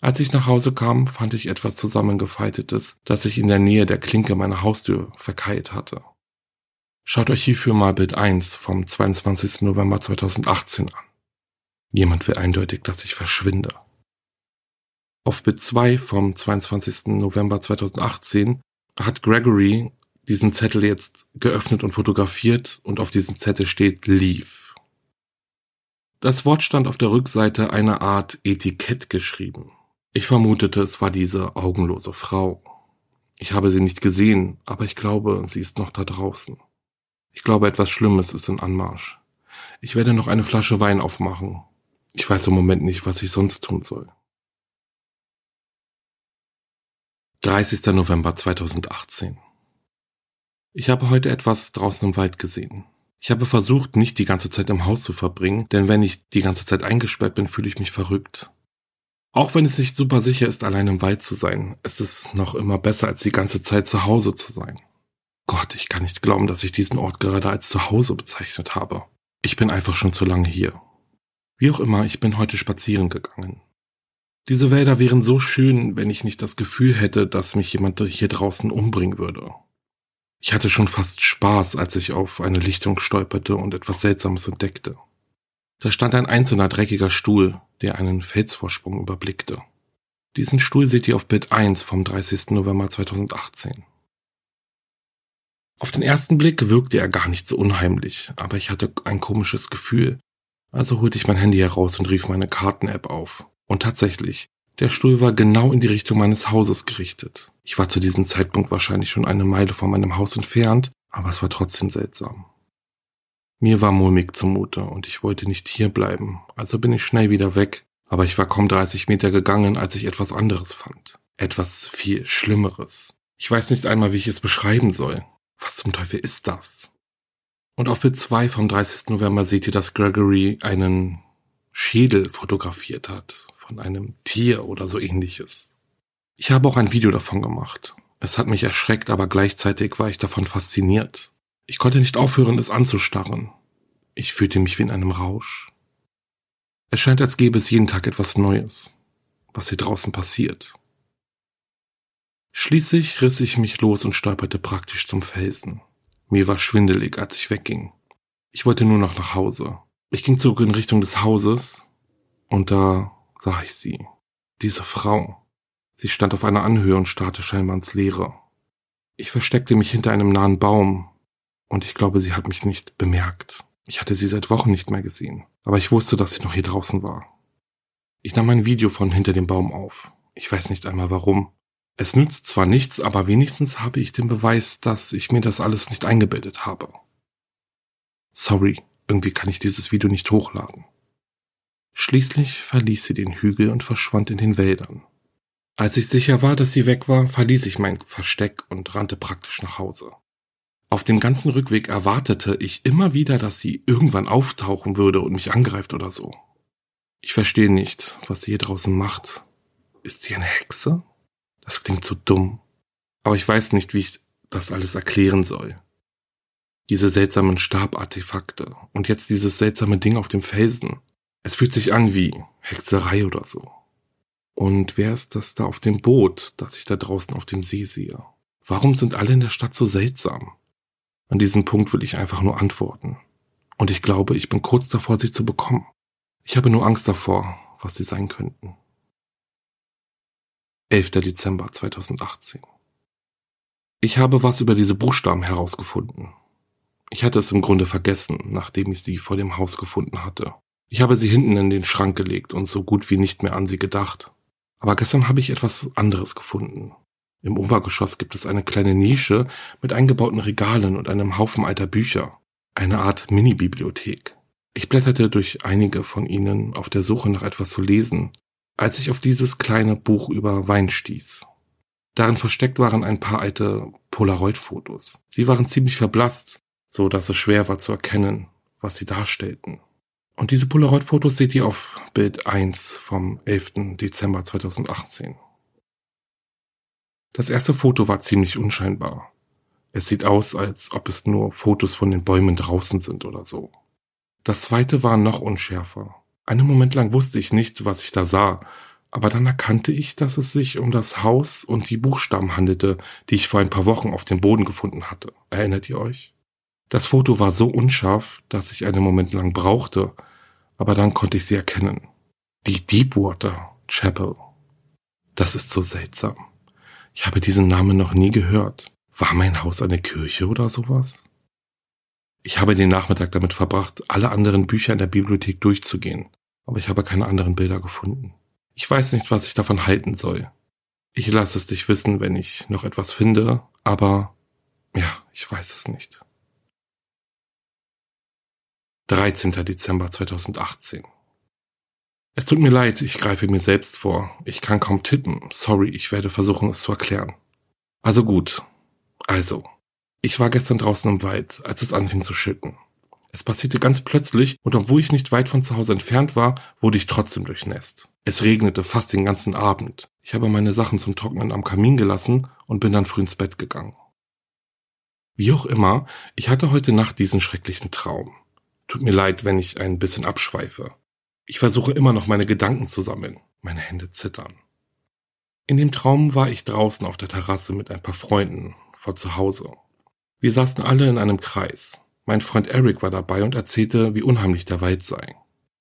Als ich nach Hause kam, fand ich etwas zusammengefaltetes, das sich in der Nähe der Klinke meiner Haustür verkeilt hatte. Schaut euch hierfür mal Bild 1 vom 22. November 2018 an. Jemand will eindeutig, dass ich verschwinde. Auf Bild 2 vom 22. November 2018 hat Gregory diesen Zettel jetzt geöffnet und fotografiert und auf diesem Zettel steht Leave. Das Wort stand auf der Rückseite einer Art Etikett geschrieben. Ich vermutete, es war diese augenlose Frau. Ich habe sie nicht gesehen, aber ich glaube, sie ist noch da draußen. Ich glaube, etwas Schlimmes ist in Anmarsch. Ich werde noch eine Flasche Wein aufmachen. Ich weiß im Moment nicht, was ich sonst tun soll. 30. November 2018. Ich habe heute etwas draußen im Wald gesehen. Ich habe versucht, nicht die ganze Zeit im Haus zu verbringen, denn wenn ich die ganze Zeit eingesperrt bin, fühle ich mich verrückt. Auch wenn es nicht super sicher ist, allein im Wald zu sein, ist es noch immer besser, als die ganze Zeit zu Hause zu sein. Gott, ich kann nicht glauben, dass ich diesen Ort gerade als Zuhause bezeichnet habe. Ich bin einfach schon zu lange hier. Wie auch immer, ich bin heute spazieren gegangen. Diese Wälder wären so schön, wenn ich nicht das Gefühl hätte, dass mich jemand hier draußen umbringen würde. Ich hatte schon fast Spaß, als ich auf eine Lichtung stolperte und etwas Seltsames entdeckte. Da stand ein einzelner dreckiger Stuhl, der einen Felsvorsprung überblickte. Diesen Stuhl seht ihr auf Bild 1 vom 30. November 2018. Auf den ersten Blick wirkte er gar nicht so unheimlich, aber ich hatte ein komisches Gefühl. Also holte ich mein Handy heraus und rief meine Karten-App auf. Und tatsächlich, der Stuhl war genau in die Richtung meines Hauses gerichtet. Ich war zu diesem Zeitpunkt wahrscheinlich schon eine Meile von meinem Haus entfernt, aber es war trotzdem seltsam. Mir war mulmig zumute und ich wollte nicht hier bleiben, also bin ich schnell wieder weg, aber ich war kaum 30 Meter gegangen, als ich etwas anderes fand. Etwas viel Schlimmeres. Ich weiß nicht einmal, wie ich es beschreiben soll. Was zum Teufel ist das? Und auf Bild 2 vom 30. November seht ihr, dass Gregory einen Schädel fotografiert hat. Von einem Tier oder so ähnliches. Ich habe auch ein Video davon gemacht. Es hat mich erschreckt, aber gleichzeitig war ich davon fasziniert. Ich konnte nicht aufhören, es anzustarren. Ich fühlte mich wie in einem Rausch. Es scheint, als gäbe es jeden Tag etwas Neues, was hier draußen passiert. Schließlich riss ich mich los und stolperte praktisch zum Felsen. Mir war schwindelig, als ich wegging. Ich wollte nur noch nach Hause. Ich ging zurück in Richtung des Hauses und da sah ich sie. Diese Frau. Sie stand auf einer Anhöhe und starrte scheinbar ins Leere. Ich versteckte mich hinter einem nahen Baum und ich glaube, sie hat mich nicht bemerkt. Ich hatte sie seit Wochen nicht mehr gesehen. aber ich wusste, dass sie noch hier draußen war. Ich nahm ein Video von hinter dem Baum auf. Ich weiß nicht einmal warum. Es nützt zwar nichts, aber wenigstens habe ich den Beweis, dass ich mir das alles nicht eingebildet habe. Sorry, irgendwie kann ich dieses Video nicht hochladen. Schließlich verließ sie den Hügel und verschwand in den Wäldern. Als ich sicher war, dass sie weg war, verließ ich mein Versteck und rannte praktisch nach Hause. Auf dem ganzen Rückweg erwartete ich immer wieder, dass sie irgendwann auftauchen würde und mich angreift oder so. Ich verstehe nicht, was sie hier draußen macht. Ist sie eine Hexe? Das klingt so dumm. Aber ich weiß nicht, wie ich das alles erklären soll. Diese seltsamen Stabartefakte und jetzt dieses seltsame Ding auf dem Felsen. Es fühlt sich an wie Hexerei oder so. Und wer ist das da auf dem Boot, das ich da draußen auf dem See sehe? Warum sind alle in der Stadt so seltsam? An diesem Punkt will ich einfach nur antworten. Und ich glaube, ich bin kurz davor, sie zu bekommen. Ich habe nur Angst davor, was sie sein könnten. 11. Dezember 2018. Ich habe was über diese Buchstaben herausgefunden. Ich hatte es im Grunde vergessen, nachdem ich sie vor dem Haus gefunden hatte. Ich habe sie hinten in den Schrank gelegt und so gut wie nicht mehr an sie gedacht. Aber gestern habe ich etwas anderes gefunden. Im Obergeschoss gibt es eine kleine Nische mit eingebauten Regalen und einem Haufen alter Bücher. Eine Art Mini-Bibliothek. Ich blätterte durch einige von ihnen auf der Suche nach etwas zu lesen, als ich auf dieses kleine Buch über Wein stieß. Darin versteckt waren ein paar alte Polaroid-Fotos. Sie waren ziemlich verblasst, so dass es schwer war zu erkennen, was sie darstellten. Und diese Polaroid-Fotos seht ihr auf Bild 1 vom 11. Dezember 2018. Das erste Foto war ziemlich unscheinbar. Es sieht aus, als ob es nur Fotos von den Bäumen draußen sind oder so. Das zweite war noch unschärfer. Einen Moment lang wusste ich nicht, was ich da sah, aber dann erkannte ich, dass es sich um das Haus und die Buchstaben handelte, die ich vor ein paar Wochen auf dem Boden gefunden hatte. Erinnert ihr euch? Das Foto war so unscharf, dass ich einen Moment lang brauchte, aber dann konnte ich sie erkennen. Die Deepwater Chapel. Das ist so seltsam. Ich habe diesen Namen noch nie gehört. War mein Haus eine Kirche oder sowas? Ich habe den Nachmittag damit verbracht, alle anderen Bücher in der Bibliothek durchzugehen, aber ich habe keine anderen Bilder gefunden. Ich weiß nicht, was ich davon halten soll. Ich lasse es dich wissen, wenn ich noch etwas finde, aber ja, ich weiß es nicht. 13. Dezember 2018. Es tut mir leid, ich greife mir selbst vor. Ich kann kaum tippen. Sorry, ich werde versuchen, es zu erklären. Also gut. Also, ich war gestern draußen im Wald, als es anfing zu schütten. Es passierte ganz plötzlich und obwohl ich nicht weit von zu Hause entfernt war, wurde ich trotzdem durchnässt. Es regnete fast den ganzen Abend. Ich habe meine Sachen zum Trocknen am Kamin gelassen und bin dann früh ins Bett gegangen. Wie auch immer, ich hatte heute Nacht diesen schrecklichen Traum. Tut mir leid, wenn ich ein bisschen abschweife. Ich versuche immer noch meine Gedanken zu sammeln. Meine Hände zittern. In dem Traum war ich draußen auf der Terrasse mit ein paar Freunden vor zu Hause. Wir saßen alle in einem Kreis. Mein Freund Eric war dabei und erzählte, wie unheimlich der Wald sei.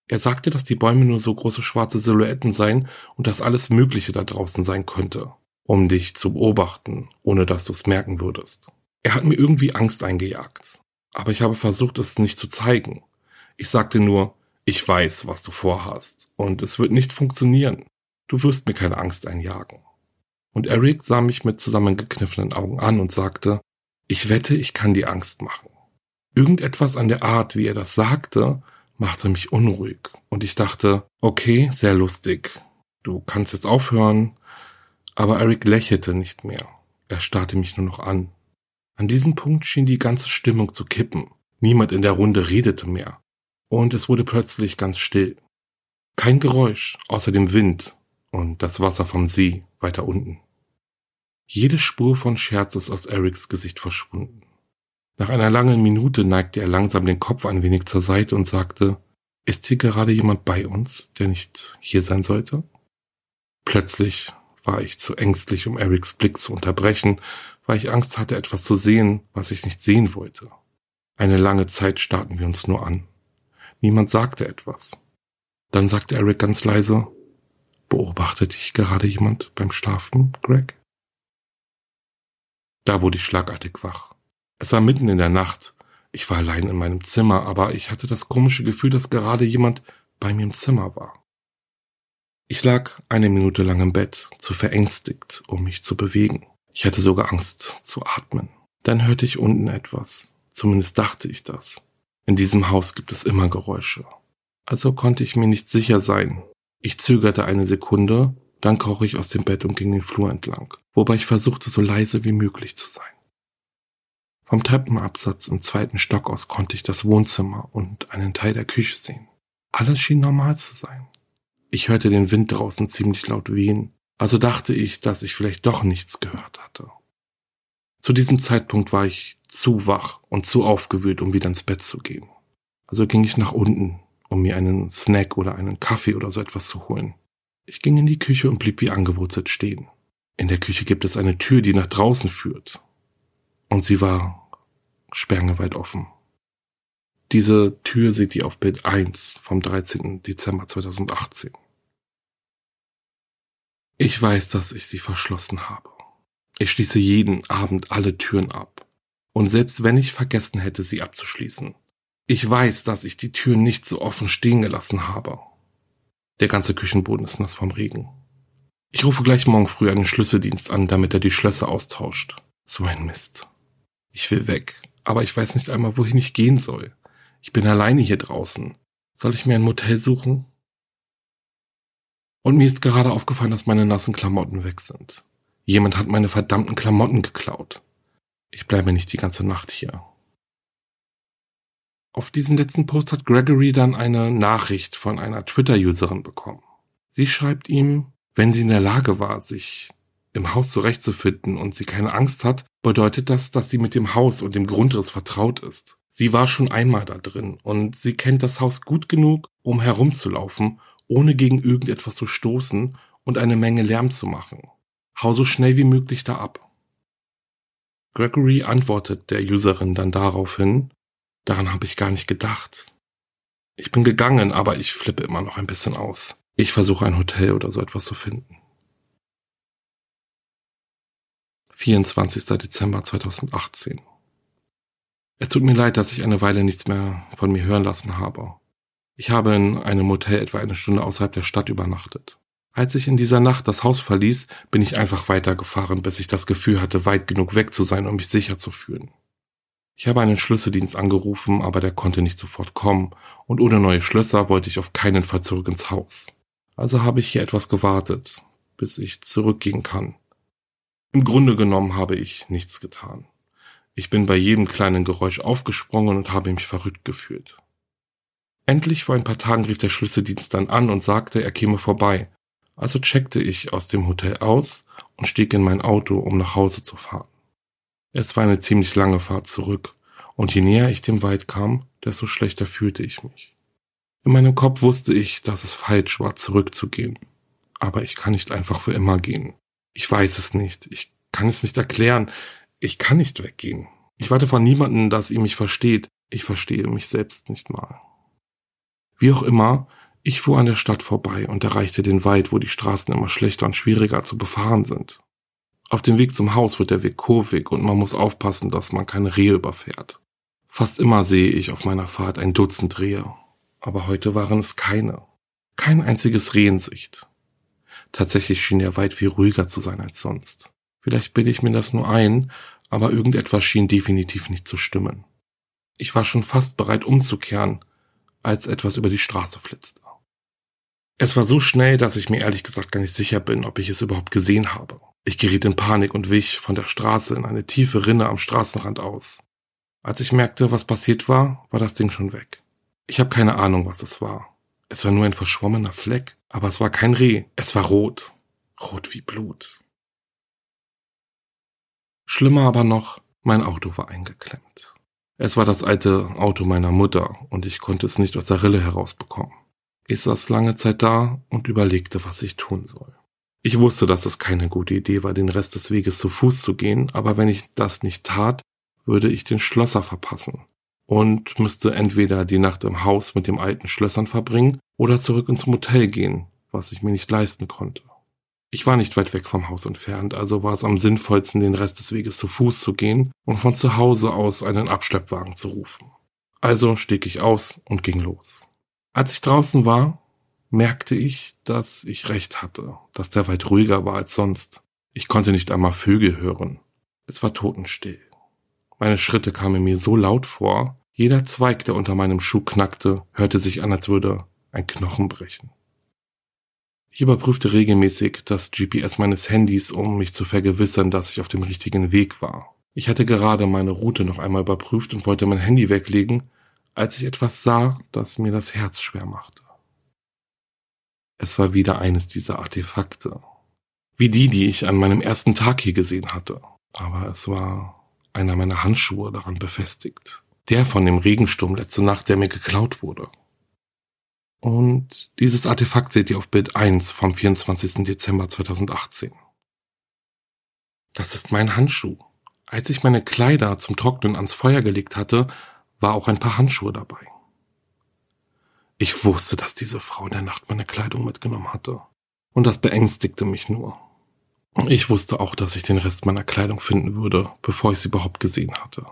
Er sagte, dass die Bäume nur so große schwarze Silhouetten seien und dass alles Mögliche da draußen sein könnte, um dich zu beobachten, ohne dass du es merken würdest. Er hat mir irgendwie Angst eingejagt, aber ich habe versucht, es nicht zu zeigen. Ich sagte nur, ich weiß, was du vorhast, und es wird nicht funktionieren. Du wirst mir keine Angst einjagen. Und Eric sah mich mit zusammengekniffenen Augen an und sagte, ich wette, ich kann die Angst machen. Irgendetwas an der Art, wie er das sagte, machte mich unruhig und ich dachte, okay, sehr lustig. Du kannst jetzt aufhören. Aber Eric lächelte nicht mehr. Er starrte mich nur noch an. An diesem Punkt schien die ganze Stimmung zu kippen. Niemand in der Runde redete mehr. Und es wurde plötzlich ganz still. Kein Geräusch außer dem Wind und das Wasser vom See weiter unten. Jede Spur von Scherz ist aus Erics Gesicht verschwunden. Nach einer langen Minute neigte er langsam den Kopf ein wenig zur Seite und sagte, ist hier gerade jemand bei uns, der nicht hier sein sollte? Plötzlich war ich zu ängstlich, um Erics Blick zu unterbrechen, weil ich Angst hatte, etwas zu sehen, was ich nicht sehen wollte. Eine lange Zeit starrten wir uns nur an. Niemand sagte etwas. Dann sagte Eric ganz leise, beobachtet dich gerade jemand beim Schlafen, Greg? Da wurde ich schlagartig wach. Es war mitten in der Nacht. Ich war allein in meinem Zimmer, aber ich hatte das komische Gefühl, dass gerade jemand bei mir im Zimmer war. Ich lag eine Minute lang im Bett, zu verängstigt, um mich zu bewegen. Ich hatte sogar Angst zu atmen. Dann hörte ich unten etwas. Zumindest dachte ich das. In diesem Haus gibt es immer Geräusche. Also konnte ich mir nicht sicher sein. Ich zögerte eine Sekunde, dann kroch ich aus dem Bett und ging den Flur entlang, wobei ich versuchte, so leise wie möglich zu sein. Vom Treppenabsatz im zweiten Stock aus konnte ich das Wohnzimmer und einen Teil der Küche sehen. Alles schien normal zu sein. Ich hörte den Wind draußen ziemlich laut wehen, also dachte ich, dass ich vielleicht doch nichts gehört hatte. Zu diesem Zeitpunkt war ich zu wach und zu aufgewühlt, um wieder ins Bett zu gehen. Also ging ich nach unten, um mir einen Snack oder einen Kaffee oder so etwas zu holen. Ich ging in die Küche und blieb wie angewurzelt stehen. In der Küche gibt es eine Tür, die nach draußen führt. Und sie war sperrangeweit offen. Diese Tür seht ihr auf Bild 1 vom 13. Dezember 2018. Ich weiß, dass ich sie verschlossen habe. Ich schließe jeden Abend alle Türen ab. Und selbst wenn ich vergessen hätte, sie abzuschließen, ich weiß, dass ich die Tür nicht so offen stehen gelassen habe. Der ganze Küchenboden ist nass vom Regen. Ich rufe gleich morgen früh einen Schlüsseldienst an, damit er die Schlösser austauscht. So ein Mist. Ich will weg, aber ich weiß nicht einmal, wohin ich gehen soll. Ich bin alleine hier draußen. Soll ich mir ein Motel suchen? Und mir ist gerade aufgefallen, dass meine nassen Klamotten weg sind. Jemand hat meine verdammten Klamotten geklaut. Ich bleibe nicht die ganze Nacht hier. Auf diesen letzten Post hat Gregory dann eine Nachricht von einer Twitter-Userin bekommen. Sie schreibt ihm, wenn sie in der Lage war, sich im Haus zurechtzufinden und sie keine Angst hat, bedeutet das, dass sie mit dem Haus und dem Grundriss vertraut ist. Sie war schon einmal da drin und sie kennt das Haus gut genug, um herumzulaufen, ohne gegen irgendetwas zu stoßen und eine Menge Lärm zu machen. Hau so schnell wie möglich da ab. Gregory antwortet der Userin dann daraufhin, daran habe ich gar nicht gedacht. Ich bin gegangen, aber ich flippe immer noch ein bisschen aus. Ich versuche ein Hotel oder so etwas zu finden. 24. Dezember 2018. Es tut mir leid, dass ich eine Weile nichts mehr von mir hören lassen habe. Ich habe in einem Hotel etwa eine Stunde außerhalb der Stadt übernachtet. Als ich in dieser Nacht das Haus verließ, bin ich einfach weitergefahren, bis ich das Gefühl hatte, weit genug weg zu sein, um mich sicher zu fühlen. Ich habe einen Schlüsseldienst angerufen, aber der konnte nicht sofort kommen, und ohne neue Schlösser wollte ich auf keinen Fall zurück ins Haus. Also habe ich hier etwas gewartet, bis ich zurückgehen kann. Im Grunde genommen habe ich nichts getan. Ich bin bei jedem kleinen Geräusch aufgesprungen und habe mich verrückt gefühlt. Endlich vor ein paar Tagen rief der Schlüsseldienst dann an und sagte, er käme vorbei. Also checkte ich aus dem Hotel aus und stieg in mein Auto, um nach Hause zu fahren. Es war eine ziemlich lange Fahrt zurück, und je näher ich dem Wald kam, desto schlechter fühlte ich mich. In meinem Kopf wusste ich, dass es falsch war, zurückzugehen. Aber ich kann nicht einfach für immer gehen. Ich weiß es nicht. Ich kann es nicht erklären. Ich kann nicht weggehen. Ich warte von niemandem, dass ihr mich versteht. Ich verstehe mich selbst nicht mal. Wie auch immer, ich fuhr an der Stadt vorbei und erreichte den Wald, wo die Straßen immer schlechter und schwieriger zu befahren sind. Auf dem Weg zum Haus wird der Weg kurvig und man muss aufpassen, dass man keine Rehe überfährt. Fast immer sehe ich auf meiner Fahrt ein Dutzend Rehe, aber heute waren es keine. Kein einziges Reh in Sicht. Tatsächlich schien der Wald viel ruhiger zu sein als sonst. Vielleicht bilde ich mir das nur ein, aber irgendetwas schien definitiv nicht zu stimmen. Ich war schon fast bereit umzukehren, als etwas über die Straße flitzte. Es war so schnell, dass ich mir ehrlich gesagt gar nicht sicher bin, ob ich es überhaupt gesehen habe. Ich geriet in Panik und wich von der Straße in eine tiefe Rinne am Straßenrand aus. Als ich merkte, was passiert war, war das Ding schon weg. Ich habe keine Ahnung, was es war. Es war nur ein verschwommener Fleck, aber es war kein Reh, es war rot. Rot wie Blut. Schlimmer aber noch, mein Auto war eingeklemmt. Es war das alte Auto meiner Mutter und ich konnte es nicht aus der Rille herausbekommen. Ich saß lange Zeit da und überlegte, was ich tun soll. Ich wusste, dass es keine gute Idee war, den Rest des Weges zu Fuß zu gehen, aber wenn ich das nicht tat, würde ich den Schlosser verpassen und müsste entweder die Nacht im Haus mit dem alten Schlössern verbringen oder zurück ins Motel gehen, was ich mir nicht leisten konnte. Ich war nicht weit weg vom Haus entfernt, also war es am sinnvollsten, den Rest des Weges zu Fuß zu gehen und von zu Hause aus einen Abschleppwagen zu rufen. Also stieg ich aus und ging los. Als ich draußen war, merkte ich, dass ich recht hatte, dass der Wald ruhiger war als sonst. Ich konnte nicht einmal Vögel hören. Es war totenstill. Meine Schritte kamen mir so laut vor, jeder Zweig, der unter meinem Schuh knackte, hörte sich an, als würde ein Knochen brechen. Ich überprüfte regelmäßig das GPS meines Handys, um mich zu vergewissern, dass ich auf dem richtigen Weg war. Ich hatte gerade meine Route noch einmal überprüft und wollte mein Handy weglegen, als ich etwas sah, das mir das Herz schwer machte. Es war wieder eines dieser Artefakte. Wie die, die ich an meinem ersten Tag hier gesehen hatte. Aber es war einer meiner Handschuhe daran befestigt. Der von dem Regensturm letzte Nacht, der mir geklaut wurde. Und dieses Artefakt seht ihr auf Bild 1 vom 24. Dezember 2018. Das ist mein Handschuh. Als ich meine Kleider zum Trocknen ans Feuer gelegt hatte, war auch ein paar Handschuhe dabei. Ich wusste, dass diese Frau in der Nacht meine Kleidung mitgenommen hatte. Und das beängstigte mich nur. Ich wusste auch, dass ich den Rest meiner Kleidung finden würde, bevor ich sie überhaupt gesehen hatte.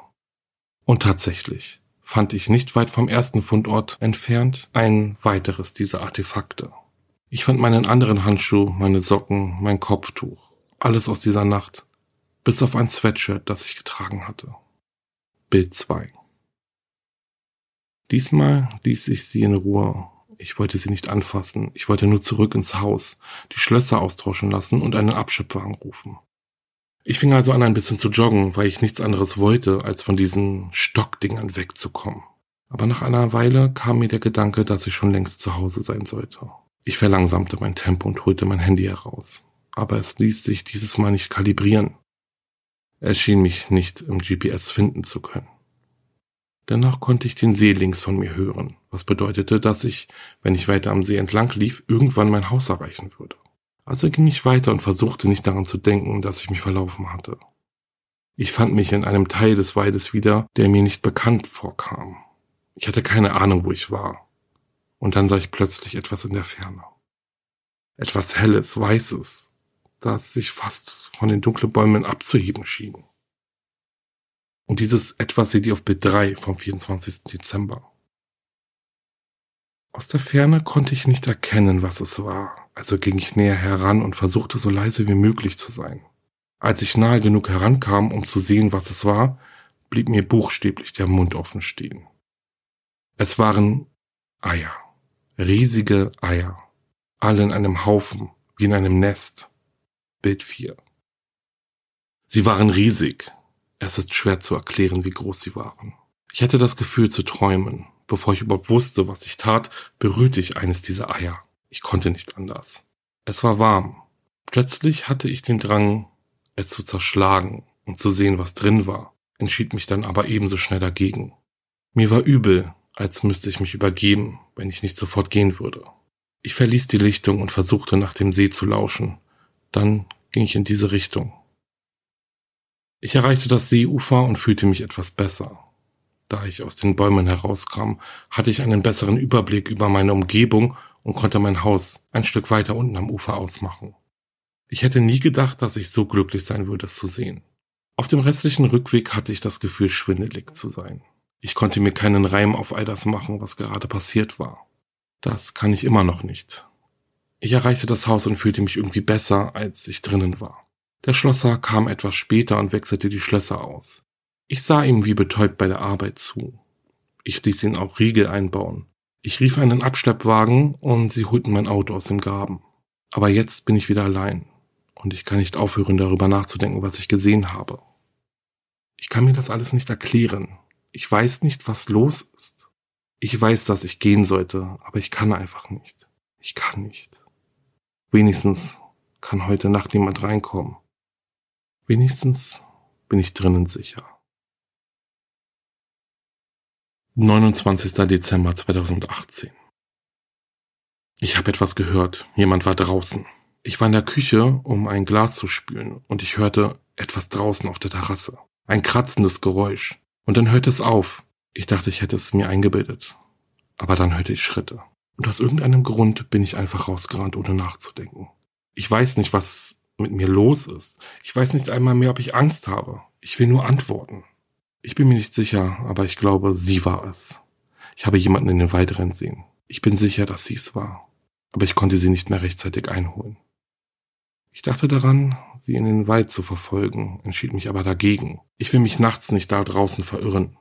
Und tatsächlich, fand ich nicht weit vom ersten Fundort entfernt ein weiteres dieser Artefakte. Ich fand meinen anderen Handschuh, meine Socken, mein Kopftuch, alles aus dieser Nacht, bis auf ein Sweatshirt, das ich getragen hatte. Bild 2 Diesmal ließ ich sie in Ruhe. Ich wollte sie nicht anfassen. Ich wollte nur zurück ins Haus, die Schlösser austauschen lassen und einen Abschleppwagen rufen. Ich fing also an, ein bisschen zu joggen, weil ich nichts anderes wollte, als von diesen Stockdingern wegzukommen. Aber nach einer Weile kam mir der Gedanke, dass ich schon längst zu Hause sein sollte. Ich verlangsamte mein Tempo und holte mein Handy heraus. Aber es ließ sich dieses Mal nicht kalibrieren. Es schien mich nicht im GPS finden zu können. Dennoch konnte ich den See links von mir hören, was bedeutete, dass ich, wenn ich weiter am See entlang lief, irgendwann mein Haus erreichen würde. Also ging ich weiter und versuchte nicht daran zu denken, dass ich mich verlaufen hatte. Ich fand mich in einem Teil des Waldes wieder, der mir nicht bekannt vorkam. Ich hatte keine Ahnung, wo ich war. Und dann sah ich plötzlich etwas in der Ferne. Etwas Helles, Weißes, das sich fast von den dunklen Bäumen abzuheben schien. Und dieses etwas seht ihr auf Bild 3 vom 24. Dezember. Aus der Ferne konnte ich nicht erkennen, was es war, also ging ich näher heran und versuchte so leise wie möglich zu sein. Als ich nahe genug herankam, um zu sehen, was es war, blieb mir buchstäblich der Mund offen stehen. Es waren Eier, riesige Eier, alle in einem Haufen, wie in einem Nest. Bild 4. Sie waren riesig. Es ist schwer zu erklären, wie groß sie waren. Ich hatte das Gefühl zu träumen. Bevor ich überhaupt wusste, was ich tat, berührte ich eines dieser Eier. Ich konnte nicht anders. Es war warm. Plötzlich hatte ich den Drang, es zu zerschlagen und zu sehen, was drin war, entschied mich dann aber ebenso schnell dagegen. Mir war übel, als müsste ich mich übergeben, wenn ich nicht sofort gehen würde. Ich verließ die Lichtung und versuchte nach dem See zu lauschen. Dann ging ich in diese Richtung. Ich erreichte das Seeufer und fühlte mich etwas besser. Da ich aus den Bäumen herauskam, hatte ich einen besseren Überblick über meine Umgebung und konnte mein Haus ein Stück weiter unten am Ufer ausmachen. Ich hätte nie gedacht, dass ich so glücklich sein würde, es zu sehen. Auf dem restlichen Rückweg hatte ich das Gefühl, schwindelig zu sein. Ich konnte mir keinen Reim auf all das machen, was gerade passiert war. Das kann ich immer noch nicht. Ich erreichte das Haus und fühlte mich irgendwie besser, als ich drinnen war. Der Schlosser kam etwas später und wechselte die Schlösser aus. Ich sah ihm wie betäubt bei der Arbeit zu. Ich ließ ihn auch Riegel einbauen. Ich rief einen Abschleppwagen und sie holten mein Auto aus dem Graben. Aber jetzt bin ich wieder allein und ich kann nicht aufhören, darüber nachzudenken, was ich gesehen habe. Ich kann mir das alles nicht erklären. Ich weiß nicht, was los ist. Ich weiß, dass ich gehen sollte, aber ich kann einfach nicht. Ich kann nicht. Wenigstens kann heute Nacht niemand reinkommen. Wenigstens bin ich drinnen sicher. 29. Dezember 2018. Ich habe etwas gehört. Jemand war draußen. Ich war in der Küche, um ein Glas zu spülen, und ich hörte etwas draußen auf der Terrasse. Ein kratzendes Geräusch. Und dann hörte es auf. Ich dachte, ich hätte es mir eingebildet. Aber dann hörte ich Schritte. Und aus irgendeinem Grund bin ich einfach rausgerannt, ohne nachzudenken. Ich weiß nicht, was mit mir los ist. Ich weiß nicht einmal mehr, ob ich Angst habe. Ich will nur antworten. Ich bin mir nicht sicher, aber ich glaube, sie war es. Ich habe jemanden in den Wald rennen sehen. Ich bin sicher, dass sie es war. Aber ich konnte sie nicht mehr rechtzeitig einholen. Ich dachte daran, sie in den Wald zu verfolgen, entschied mich aber dagegen. Ich will mich nachts nicht da draußen verirren.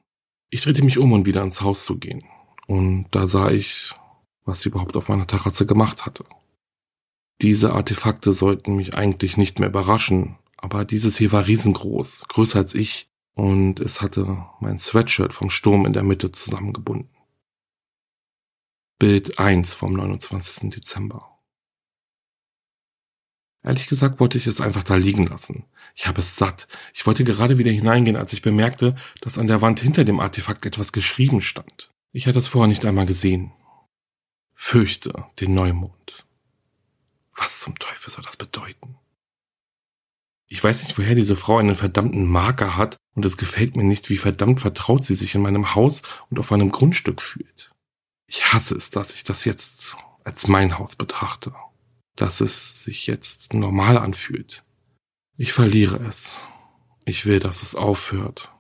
Ich drehte mich um, um wieder ins Haus zu gehen. Und da sah ich, was sie überhaupt auf meiner Terrasse gemacht hatte. Diese Artefakte sollten mich eigentlich nicht mehr überraschen, aber dieses hier war riesengroß, größer als ich, und es hatte mein Sweatshirt vom Sturm in der Mitte zusammengebunden. Bild 1 vom 29. Dezember. Ehrlich gesagt wollte ich es einfach da liegen lassen. Ich habe es satt. Ich wollte gerade wieder hineingehen, als ich bemerkte, dass an der Wand hinter dem Artefakt etwas geschrieben stand. Ich hatte es vorher nicht einmal gesehen. Fürchte den Neumond. Was zum Teufel soll das bedeuten? Ich weiß nicht, woher diese Frau einen verdammten Marker hat, und es gefällt mir nicht, wie verdammt vertraut sie sich in meinem Haus und auf meinem Grundstück fühlt. Ich hasse es, dass ich das jetzt als mein Haus betrachte. Dass es sich jetzt normal anfühlt. Ich verliere es. Ich will, dass es aufhört.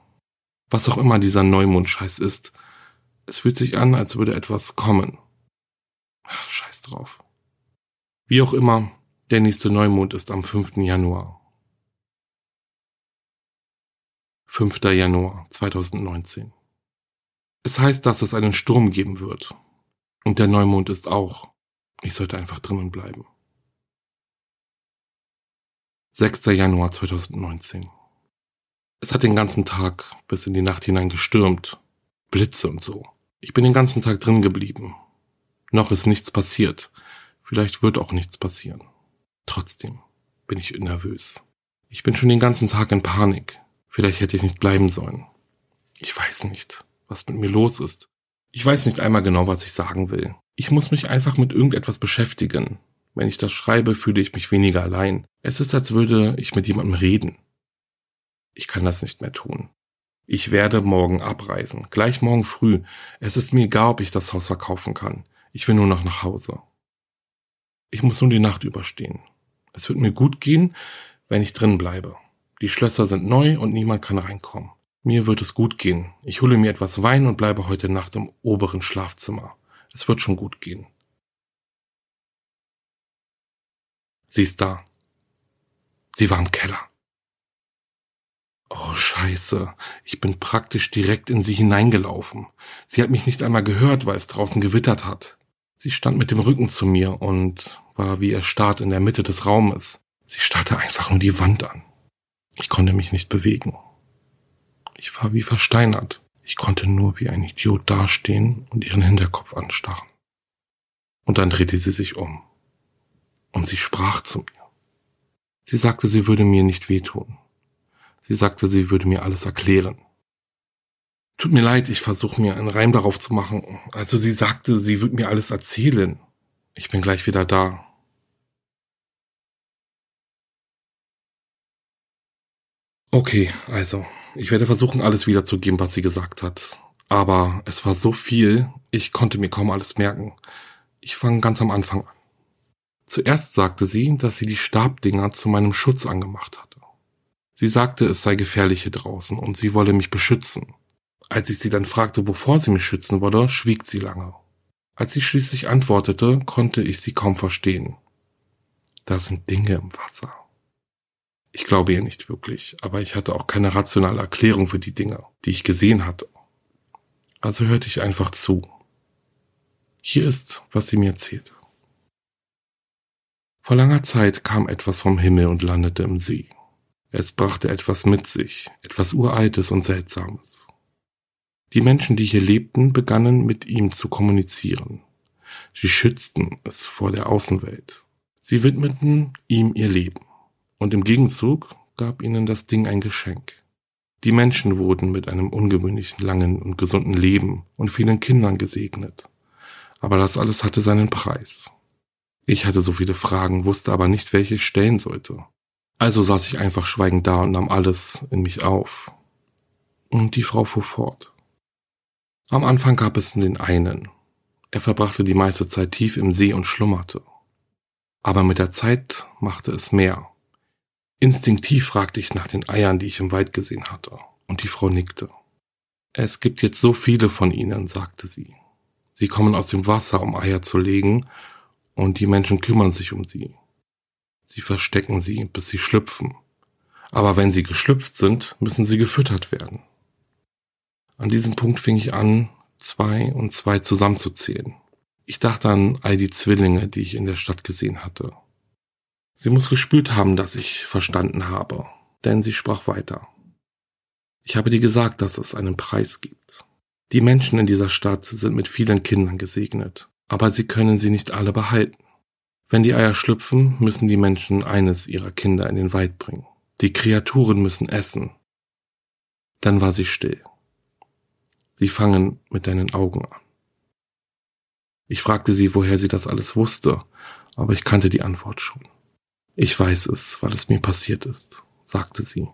Was auch immer dieser Neumondscheiß ist, es fühlt sich an, als würde etwas kommen. Ach, scheiß drauf. Wie auch immer, der nächste Neumond ist am 5. Januar. 5. Januar 2019. Es heißt, dass es einen Sturm geben wird. Und der Neumond ist auch. Ich sollte einfach drinnen bleiben. 6. Januar 2019. Es hat den ganzen Tag bis in die Nacht hinein gestürmt. Blitze und so. Ich bin den ganzen Tag drin geblieben. Noch ist nichts passiert. Vielleicht wird auch nichts passieren. Trotzdem bin ich nervös. Ich bin schon den ganzen Tag in Panik. Vielleicht hätte ich nicht bleiben sollen. Ich weiß nicht was mit mir los ist. Ich weiß nicht einmal genau, was ich sagen will. Ich muss mich einfach mit irgendetwas beschäftigen. Wenn ich das schreibe, fühle ich mich weniger allein. Es ist, als würde ich mit jemandem reden. Ich kann das nicht mehr tun. Ich werde morgen abreisen, gleich morgen früh. Es ist mir egal, ob ich das Haus verkaufen kann. Ich will nur noch nach Hause. Ich muss nun die Nacht überstehen. Es wird mir gut gehen, wenn ich drin bleibe. Die Schlösser sind neu und niemand kann reinkommen. Mir wird es gut gehen. Ich hole mir etwas Wein und bleibe heute Nacht im oberen Schlafzimmer. Es wird schon gut gehen. Sie ist da. Sie war im Keller. Oh Scheiße, ich bin praktisch direkt in sie hineingelaufen. Sie hat mich nicht einmal gehört, weil es draußen gewittert hat. Sie stand mit dem Rücken zu mir und war wie erstarrt in der Mitte des Raumes. Sie starrte einfach nur die Wand an. Ich konnte mich nicht bewegen. Ich war wie versteinert. Ich konnte nur wie ein Idiot dastehen und ihren Hinterkopf anstarren. Und dann drehte sie sich um. Und sie sprach zu mir. Sie sagte, sie würde mir nicht wehtun. Sie sagte, sie würde mir alles erklären. Tut mir leid, ich versuche mir einen Reim darauf zu machen. Also sie sagte, sie würde mir alles erzählen. Ich bin gleich wieder da. Okay, also, ich werde versuchen, alles wiederzugeben, was sie gesagt hat. Aber es war so viel, ich konnte mir kaum alles merken. Ich fange ganz am Anfang an. Zuerst sagte sie, dass sie die Stabdinger zu meinem Schutz angemacht hatte. Sie sagte, es sei gefährlich hier draußen und sie wolle mich beschützen. Als ich sie dann fragte, wovor sie mich schützen wolle, schwieg sie lange. Als sie schließlich antwortete, konnte ich sie kaum verstehen. Da sind Dinge im Wasser. Ich glaube ihr nicht wirklich, aber ich hatte auch keine rationale Erklärung für die Dinge, die ich gesehen hatte. Also hörte ich einfach zu. Hier ist, was sie mir erzählte. Vor langer Zeit kam etwas vom Himmel und landete im See. Es brachte etwas mit sich, etwas Uraltes und Seltsames. Die Menschen, die hier lebten, begannen mit ihm zu kommunizieren. Sie schützten es vor der Außenwelt. Sie widmeten ihm ihr Leben und im Gegenzug gab ihnen das Ding ein Geschenk. Die Menschen wurden mit einem ungewöhnlichen langen und gesunden Leben und vielen Kindern gesegnet. Aber das alles hatte seinen Preis. Ich hatte so viele Fragen, wusste aber nicht, welche ich stellen sollte. Also saß ich einfach schweigend da und nahm alles in mich auf. Und die Frau fuhr fort. Am Anfang gab es nur den einen. Er verbrachte die meiste Zeit tief im See und schlummerte. Aber mit der Zeit machte es mehr. Instinktiv fragte ich nach den Eiern, die ich im Wald gesehen hatte, und die Frau nickte. Es gibt jetzt so viele von ihnen, sagte sie. Sie kommen aus dem Wasser, um Eier zu legen, und die Menschen kümmern sich um sie. Sie verstecken sie, bis sie schlüpfen. Aber wenn sie geschlüpft sind, müssen sie gefüttert werden. An diesem Punkt fing ich an, zwei und zwei zusammenzuzählen. Ich dachte an all die Zwillinge, die ich in der Stadt gesehen hatte. Sie muss gespürt haben, dass ich verstanden habe, denn sie sprach weiter. Ich habe dir gesagt, dass es einen Preis gibt. Die Menschen in dieser Stadt sind mit vielen Kindern gesegnet, aber sie können sie nicht alle behalten. Wenn die Eier schlüpfen, müssen die Menschen eines ihrer Kinder in den Wald bringen. Die Kreaturen müssen essen. Dann war sie still. Sie fangen mit deinen Augen an. Ich fragte sie, woher sie das alles wusste, aber ich kannte die Antwort schon. Ich weiß es, weil es mir passiert ist, sagte sie.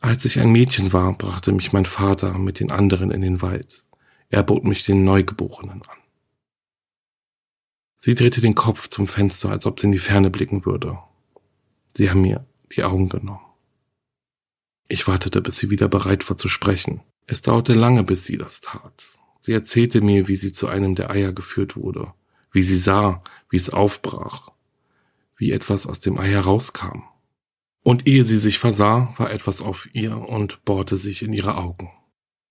Als ich ein Mädchen war, brachte mich mein Vater mit den anderen in den Wald. Er bot mich den Neugeborenen an. Sie drehte den Kopf zum Fenster, als ob sie in die Ferne blicken würde. Sie haben mir die Augen genommen. Ich wartete, bis sie wieder bereit war zu sprechen. Es dauerte lange, bis sie das tat. Sie erzählte mir, wie sie zu einem der Eier geführt wurde, wie sie sah, wie es aufbrach, wie etwas aus dem Ei herauskam. Und ehe sie sich versah, war etwas auf ihr und bohrte sich in ihre Augen.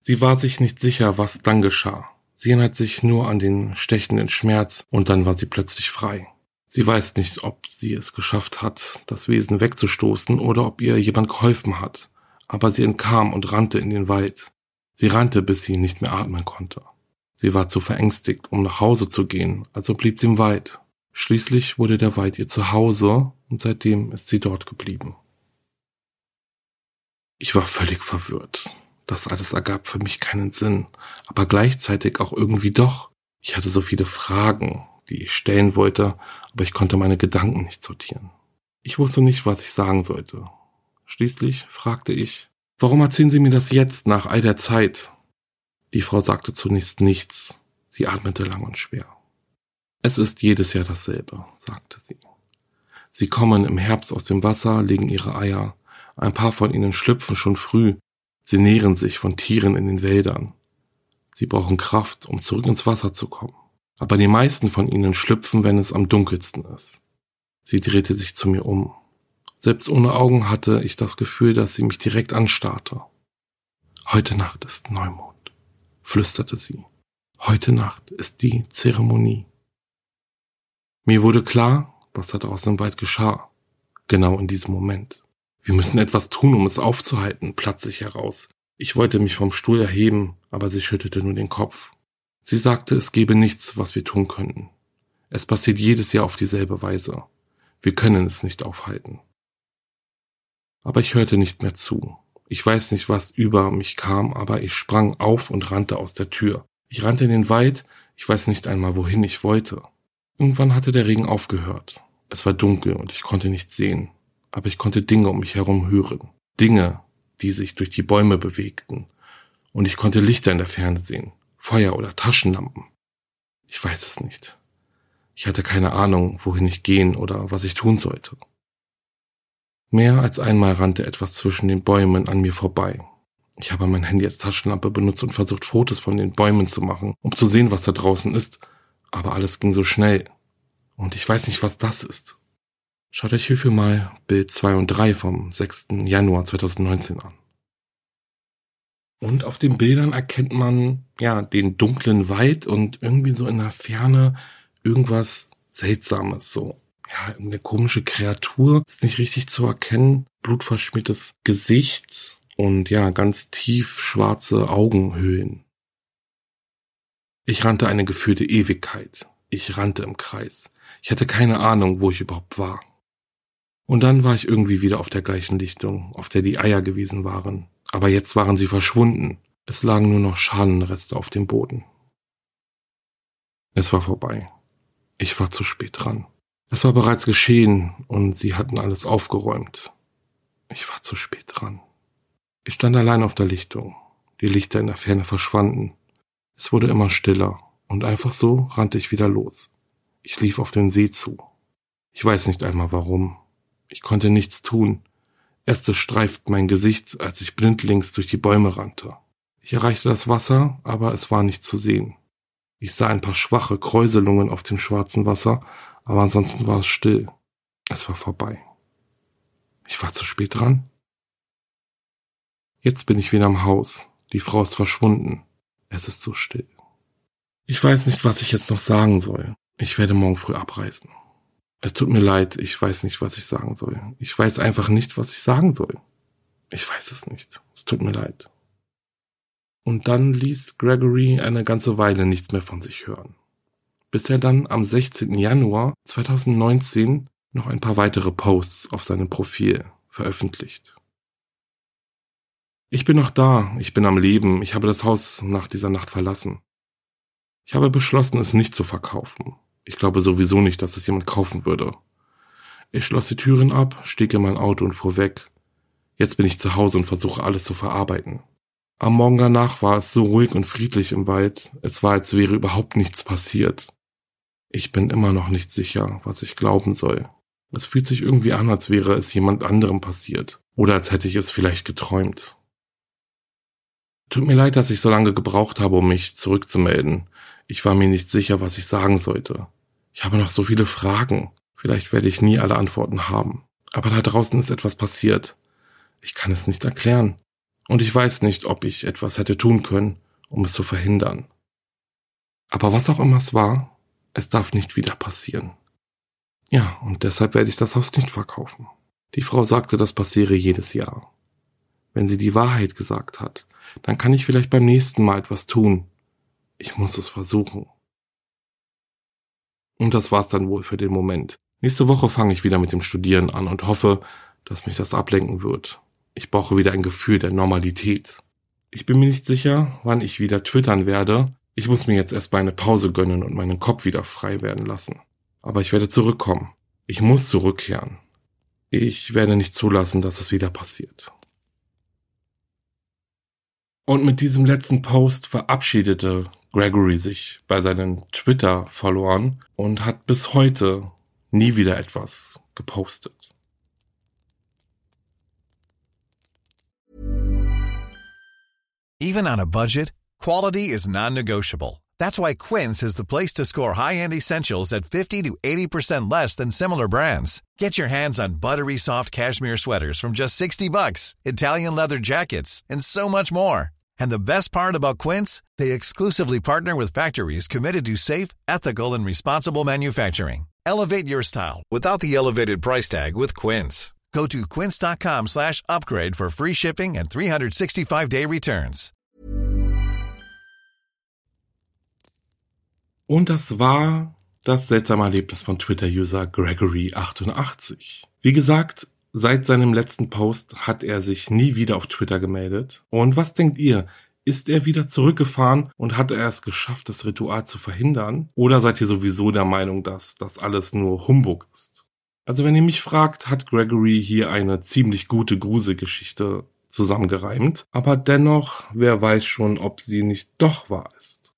Sie war sich nicht sicher, was dann geschah. Sie erinnert sich nur an den stechenden Schmerz und dann war sie plötzlich frei. Sie weiß nicht, ob sie es geschafft hat, das Wesen wegzustoßen oder ob ihr jemand geholfen hat, aber sie entkam und rannte in den Wald. Sie rannte, bis sie nicht mehr atmen konnte. Sie war zu verängstigt, um nach Hause zu gehen, also blieb sie im Wald. Schließlich wurde der Wald ihr Zuhause und seitdem ist sie dort geblieben. Ich war völlig verwirrt. Das alles ergab für mich keinen Sinn, aber gleichzeitig auch irgendwie doch. Ich hatte so viele Fragen, die ich stellen wollte, aber ich konnte meine Gedanken nicht sortieren. Ich wusste nicht, was ich sagen sollte. Schließlich fragte ich, Warum erzählen Sie mir das jetzt nach all der Zeit? Die Frau sagte zunächst nichts. Sie atmete lang und schwer. Es ist jedes Jahr dasselbe, sagte sie. Sie kommen im Herbst aus dem Wasser, legen ihre Eier. Ein paar von ihnen schlüpfen schon früh. Sie nähren sich von Tieren in den Wäldern. Sie brauchen Kraft, um zurück ins Wasser zu kommen. Aber die meisten von ihnen schlüpfen, wenn es am dunkelsten ist. Sie drehte sich zu mir um. Selbst ohne Augen hatte ich das Gefühl, dass sie mich direkt anstarrte. Heute Nacht ist Neumond, flüsterte sie. Heute Nacht ist die Zeremonie. Mir wurde klar, was da draußen im Wald geschah. Genau in diesem Moment. Wir müssen etwas tun, um es aufzuhalten, platzte ich heraus. Ich wollte mich vom Stuhl erheben, aber sie schüttelte nur den Kopf. Sie sagte, es gebe nichts, was wir tun könnten. Es passiert jedes Jahr auf dieselbe Weise. Wir können es nicht aufhalten. Aber ich hörte nicht mehr zu. Ich weiß nicht, was über mich kam, aber ich sprang auf und rannte aus der Tür. Ich rannte in den Wald, ich weiß nicht einmal, wohin ich wollte. Irgendwann hatte der Regen aufgehört. Es war dunkel und ich konnte nichts sehen, aber ich konnte Dinge um mich herum hören. Dinge, die sich durch die Bäume bewegten. Und ich konnte Lichter in der Ferne sehen, Feuer oder Taschenlampen. Ich weiß es nicht. Ich hatte keine Ahnung, wohin ich gehen oder was ich tun sollte. Mehr als einmal rannte etwas zwischen den Bäumen an mir vorbei. Ich habe mein Handy als Taschenlampe benutzt und versucht, Fotos von den Bäumen zu machen, um zu sehen, was da draußen ist. Aber alles ging so schnell. Und ich weiß nicht, was das ist. Schaut euch hierfür mal Bild 2 und 3 vom 6. Januar 2019 an. Und auf den Bildern erkennt man, ja, den dunklen Wald und irgendwie so in der Ferne irgendwas Seltsames, so ja, eine komische Kreatur, ist nicht richtig zu erkennen, blutverschmiertes Gesicht und ja, ganz tief schwarze Augenhöhlen. Ich rannte eine gefühlte Ewigkeit. Ich rannte im Kreis. Ich hatte keine Ahnung, wo ich überhaupt war. Und dann war ich irgendwie wieder auf der gleichen Lichtung, auf der die Eier gewesen waren. Aber jetzt waren sie verschwunden. Es lagen nur noch Schalenreste auf dem Boden. Es war vorbei. Ich war zu spät dran. Es war bereits geschehen und sie hatten alles aufgeräumt. Ich war zu spät dran. Ich stand allein auf der Lichtung. Die Lichter in der Ferne verschwanden. Es wurde immer stiller und einfach so rannte ich wieder los. Ich lief auf den See zu. Ich weiß nicht einmal warum. Ich konnte nichts tun. Äste streift mein Gesicht, als ich blindlings durch die Bäume rannte. Ich erreichte das Wasser, aber es war nicht zu sehen. Ich sah ein paar schwache Kräuselungen auf dem schwarzen Wasser, aber ansonsten war es still. Es war vorbei. Ich war zu spät dran. Jetzt bin ich wieder am Haus. Die Frau ist verschwunden. Es ist so still. Ich weiß nicht, was ich jetzt noch sagen soll. Ich werde morgen früh abreisen. Es tut mir leid, ich weiß nicht, was ich sagen soll. Ich weiß einfach nicht, was ich sagen soll. Ich weiß es nicht. Es tut mir leid. Und dann ließ Gregory eine ganze Weile nichts mehr von sich hören. Bis er dann am 16. Januar 2019 noch ein paar weitere Posts auf seinem Profil veröffentlicht. Ich bin noch da, ich bin am Leben, ich habe das Haus nach dieser Nacht verlassen. Ich habe beschlossen, es nicht zu verkaufen. Ich glaube sowieso nicht, dass es jemand kaufen würde. Ich schloss die Türen ab, stieg in mein Auto und fuhr weg. Jetzt bin ich zu Hause und versuche alles zu verarbeiten. Am Morgen danach war es so ruhig und friedlich im Wald, es war, als wäre überhaupt nichts passiert. Ich bin immer noch nicht sicher, was ich glauben soll. Es fühlt sich irgendwie an, als wäre es jemand anderem passiert. Oder als hätte ich es vielleicht geträumt. Tut mir leid, dass ich so lange gebraucht habe, um mich zurückzumelden. Ich war mir nicht sicher, was ich sagen sollte. Ich habe noch so viele Fragen. Vielleicht werde ich nie alle Antworten haben. Aber da draußen ist etwas passiert. Ich kann es nicht erklären. Und ich weiß nicht, ob ich etwas hätte tun können, um es zu verhindern. Aber was auch immer es war, es darf nicht wieder passieren. Ja, und deshalb werde ich das Haus nicht verkaufen. Die Frau sagte, das passiere jedes Jahr. Wenn sie die Wahrheit gesagt hat, dann kann ich vielleicht beim nächsten Mal etwas tun. Ich muss es versuchen. Und das war's dann wohl für den Moment. Nächste Woche fange ich wieder mit dem Studieren an und hoffe, dass mich das ablenken wird. Ich brauche wieder ein Gefühl der Normalität. Ich bin mir nicht sicher, wann ich wieder twittern werde. Ich muss mir jetzt erst mal eine Pause gönnen und meinen Kopf wieder frei werden lassen. Aber ich werde zurückkommen. Ich muss zurückkehren. Ich werde nicht zulassen, dass es wieder passiert. Und mit diesem letzten Post verabschiedete Gregory sich bei seinen Twitter-Followern und hat bis heute nie wieder etwas gepostet. Even on a budget, quality is non-negotiable. That's why Quince is the place to score high-end essentials at 50 to 80% less than similar brands. Get your hands on buttery soft cashmere sweaters from just 60 bucks, Italian leather jackets, and so much more. And the best part about Quince, they exclusively partner with factories committed to safe, ethical, and responsible manufacturing. Elevate your style without the elevated price tag with Quince. Go to quince.com slash upgrade for free shipping and 365-day returns. Und das war das seltsame Erlebnis von Twitter-User Gregory88. Wie gesagt, seit seinem letzten Post hat er sich nie wieder auf Twitter gemeldet. Und was denkt ihr? Ist er wieder zurückgefahren und hat er es geschafft, das Ritual zu verhindern? Oder seid ihr sowieso der Meinung, dass das alles nur Humbug ist? Also wenn ihr mich fragt, hat Gregory hier eine ziemlich gute Gruselgeschichte zusammengereimt, aber dennoch, wer weiß schon, ob sie nicht doch wahr ist.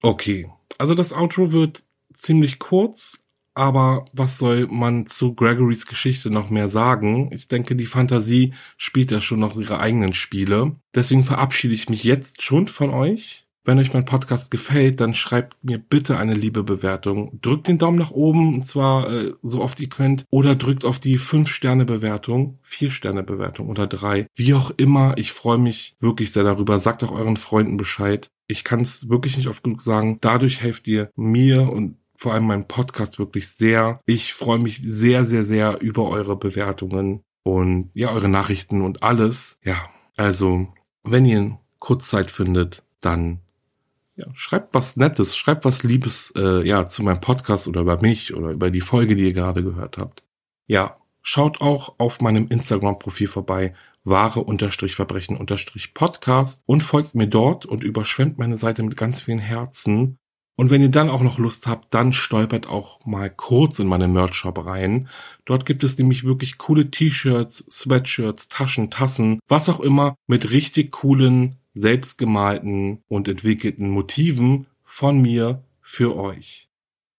Okay, also das Outro wird ziemlich kurz, aber was soll man zu Gregorys Geschichte noch mehr sagen? Ich denke, die Fantasie spielt ja schon noch ihre eigenen Spiele. Deswegen verabschiede ich mich jetzt schon von euch. Wenn euch mein Podcast gefällt, dann schreibt mir bitte eine liebe Bewertung. Drückt den Daumen nach oben, und zwar äh, so oft ihr könnt, oder drückt auf die 5-Sterne-Bewertung, 4-Sterne-Bewertung oder 3. Wie auch immer, ich freue mich wirklich sehr darüber. Sagt auch euren Freunden Bescheid. Ich kann es wirklich nicht oft genug sagen. Dadurch helft ihr mir und vor allem meinem Podcast wirklich sehr. Ich freue mich sehr, sehr, sehr über eure Bewertungen und ja, eure Nachrichten und alles. Ja, also, wenn ihr Kurzzeit findet, dann ja, schreibt was Nettes, schreibt was Liebes äh, ja zu meinem Podcast oder über mich oder über die Folge, die ihr gerade gehört habt. Ja, schaut auch auf meinem Instagram-Profil vorbei, wahre unterstrich Verbrechen unterstrich Podcast und folgt mir dort und überschwemmt meine Seite mit ganz vielen Herzen. Und wenn ihr dann auch noch Lust habt, dann stolpert auch mal kurz in meine Merch-Shop rein. Dort gibt es nämlich wirklich coole T-Shirts, Sweatshirts, Taschen, Tassen, was auch immer mit richtig coolen selbstgemalten und entwickelten Motiven von mir für euch.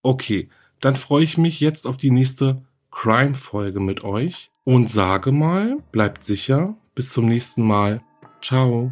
Okay, dann freue ich mich jetzt auf die nächste Crime-Folge mit euch und sage mal, bleibt sicher, bis zum nächsten Mal. Ciao.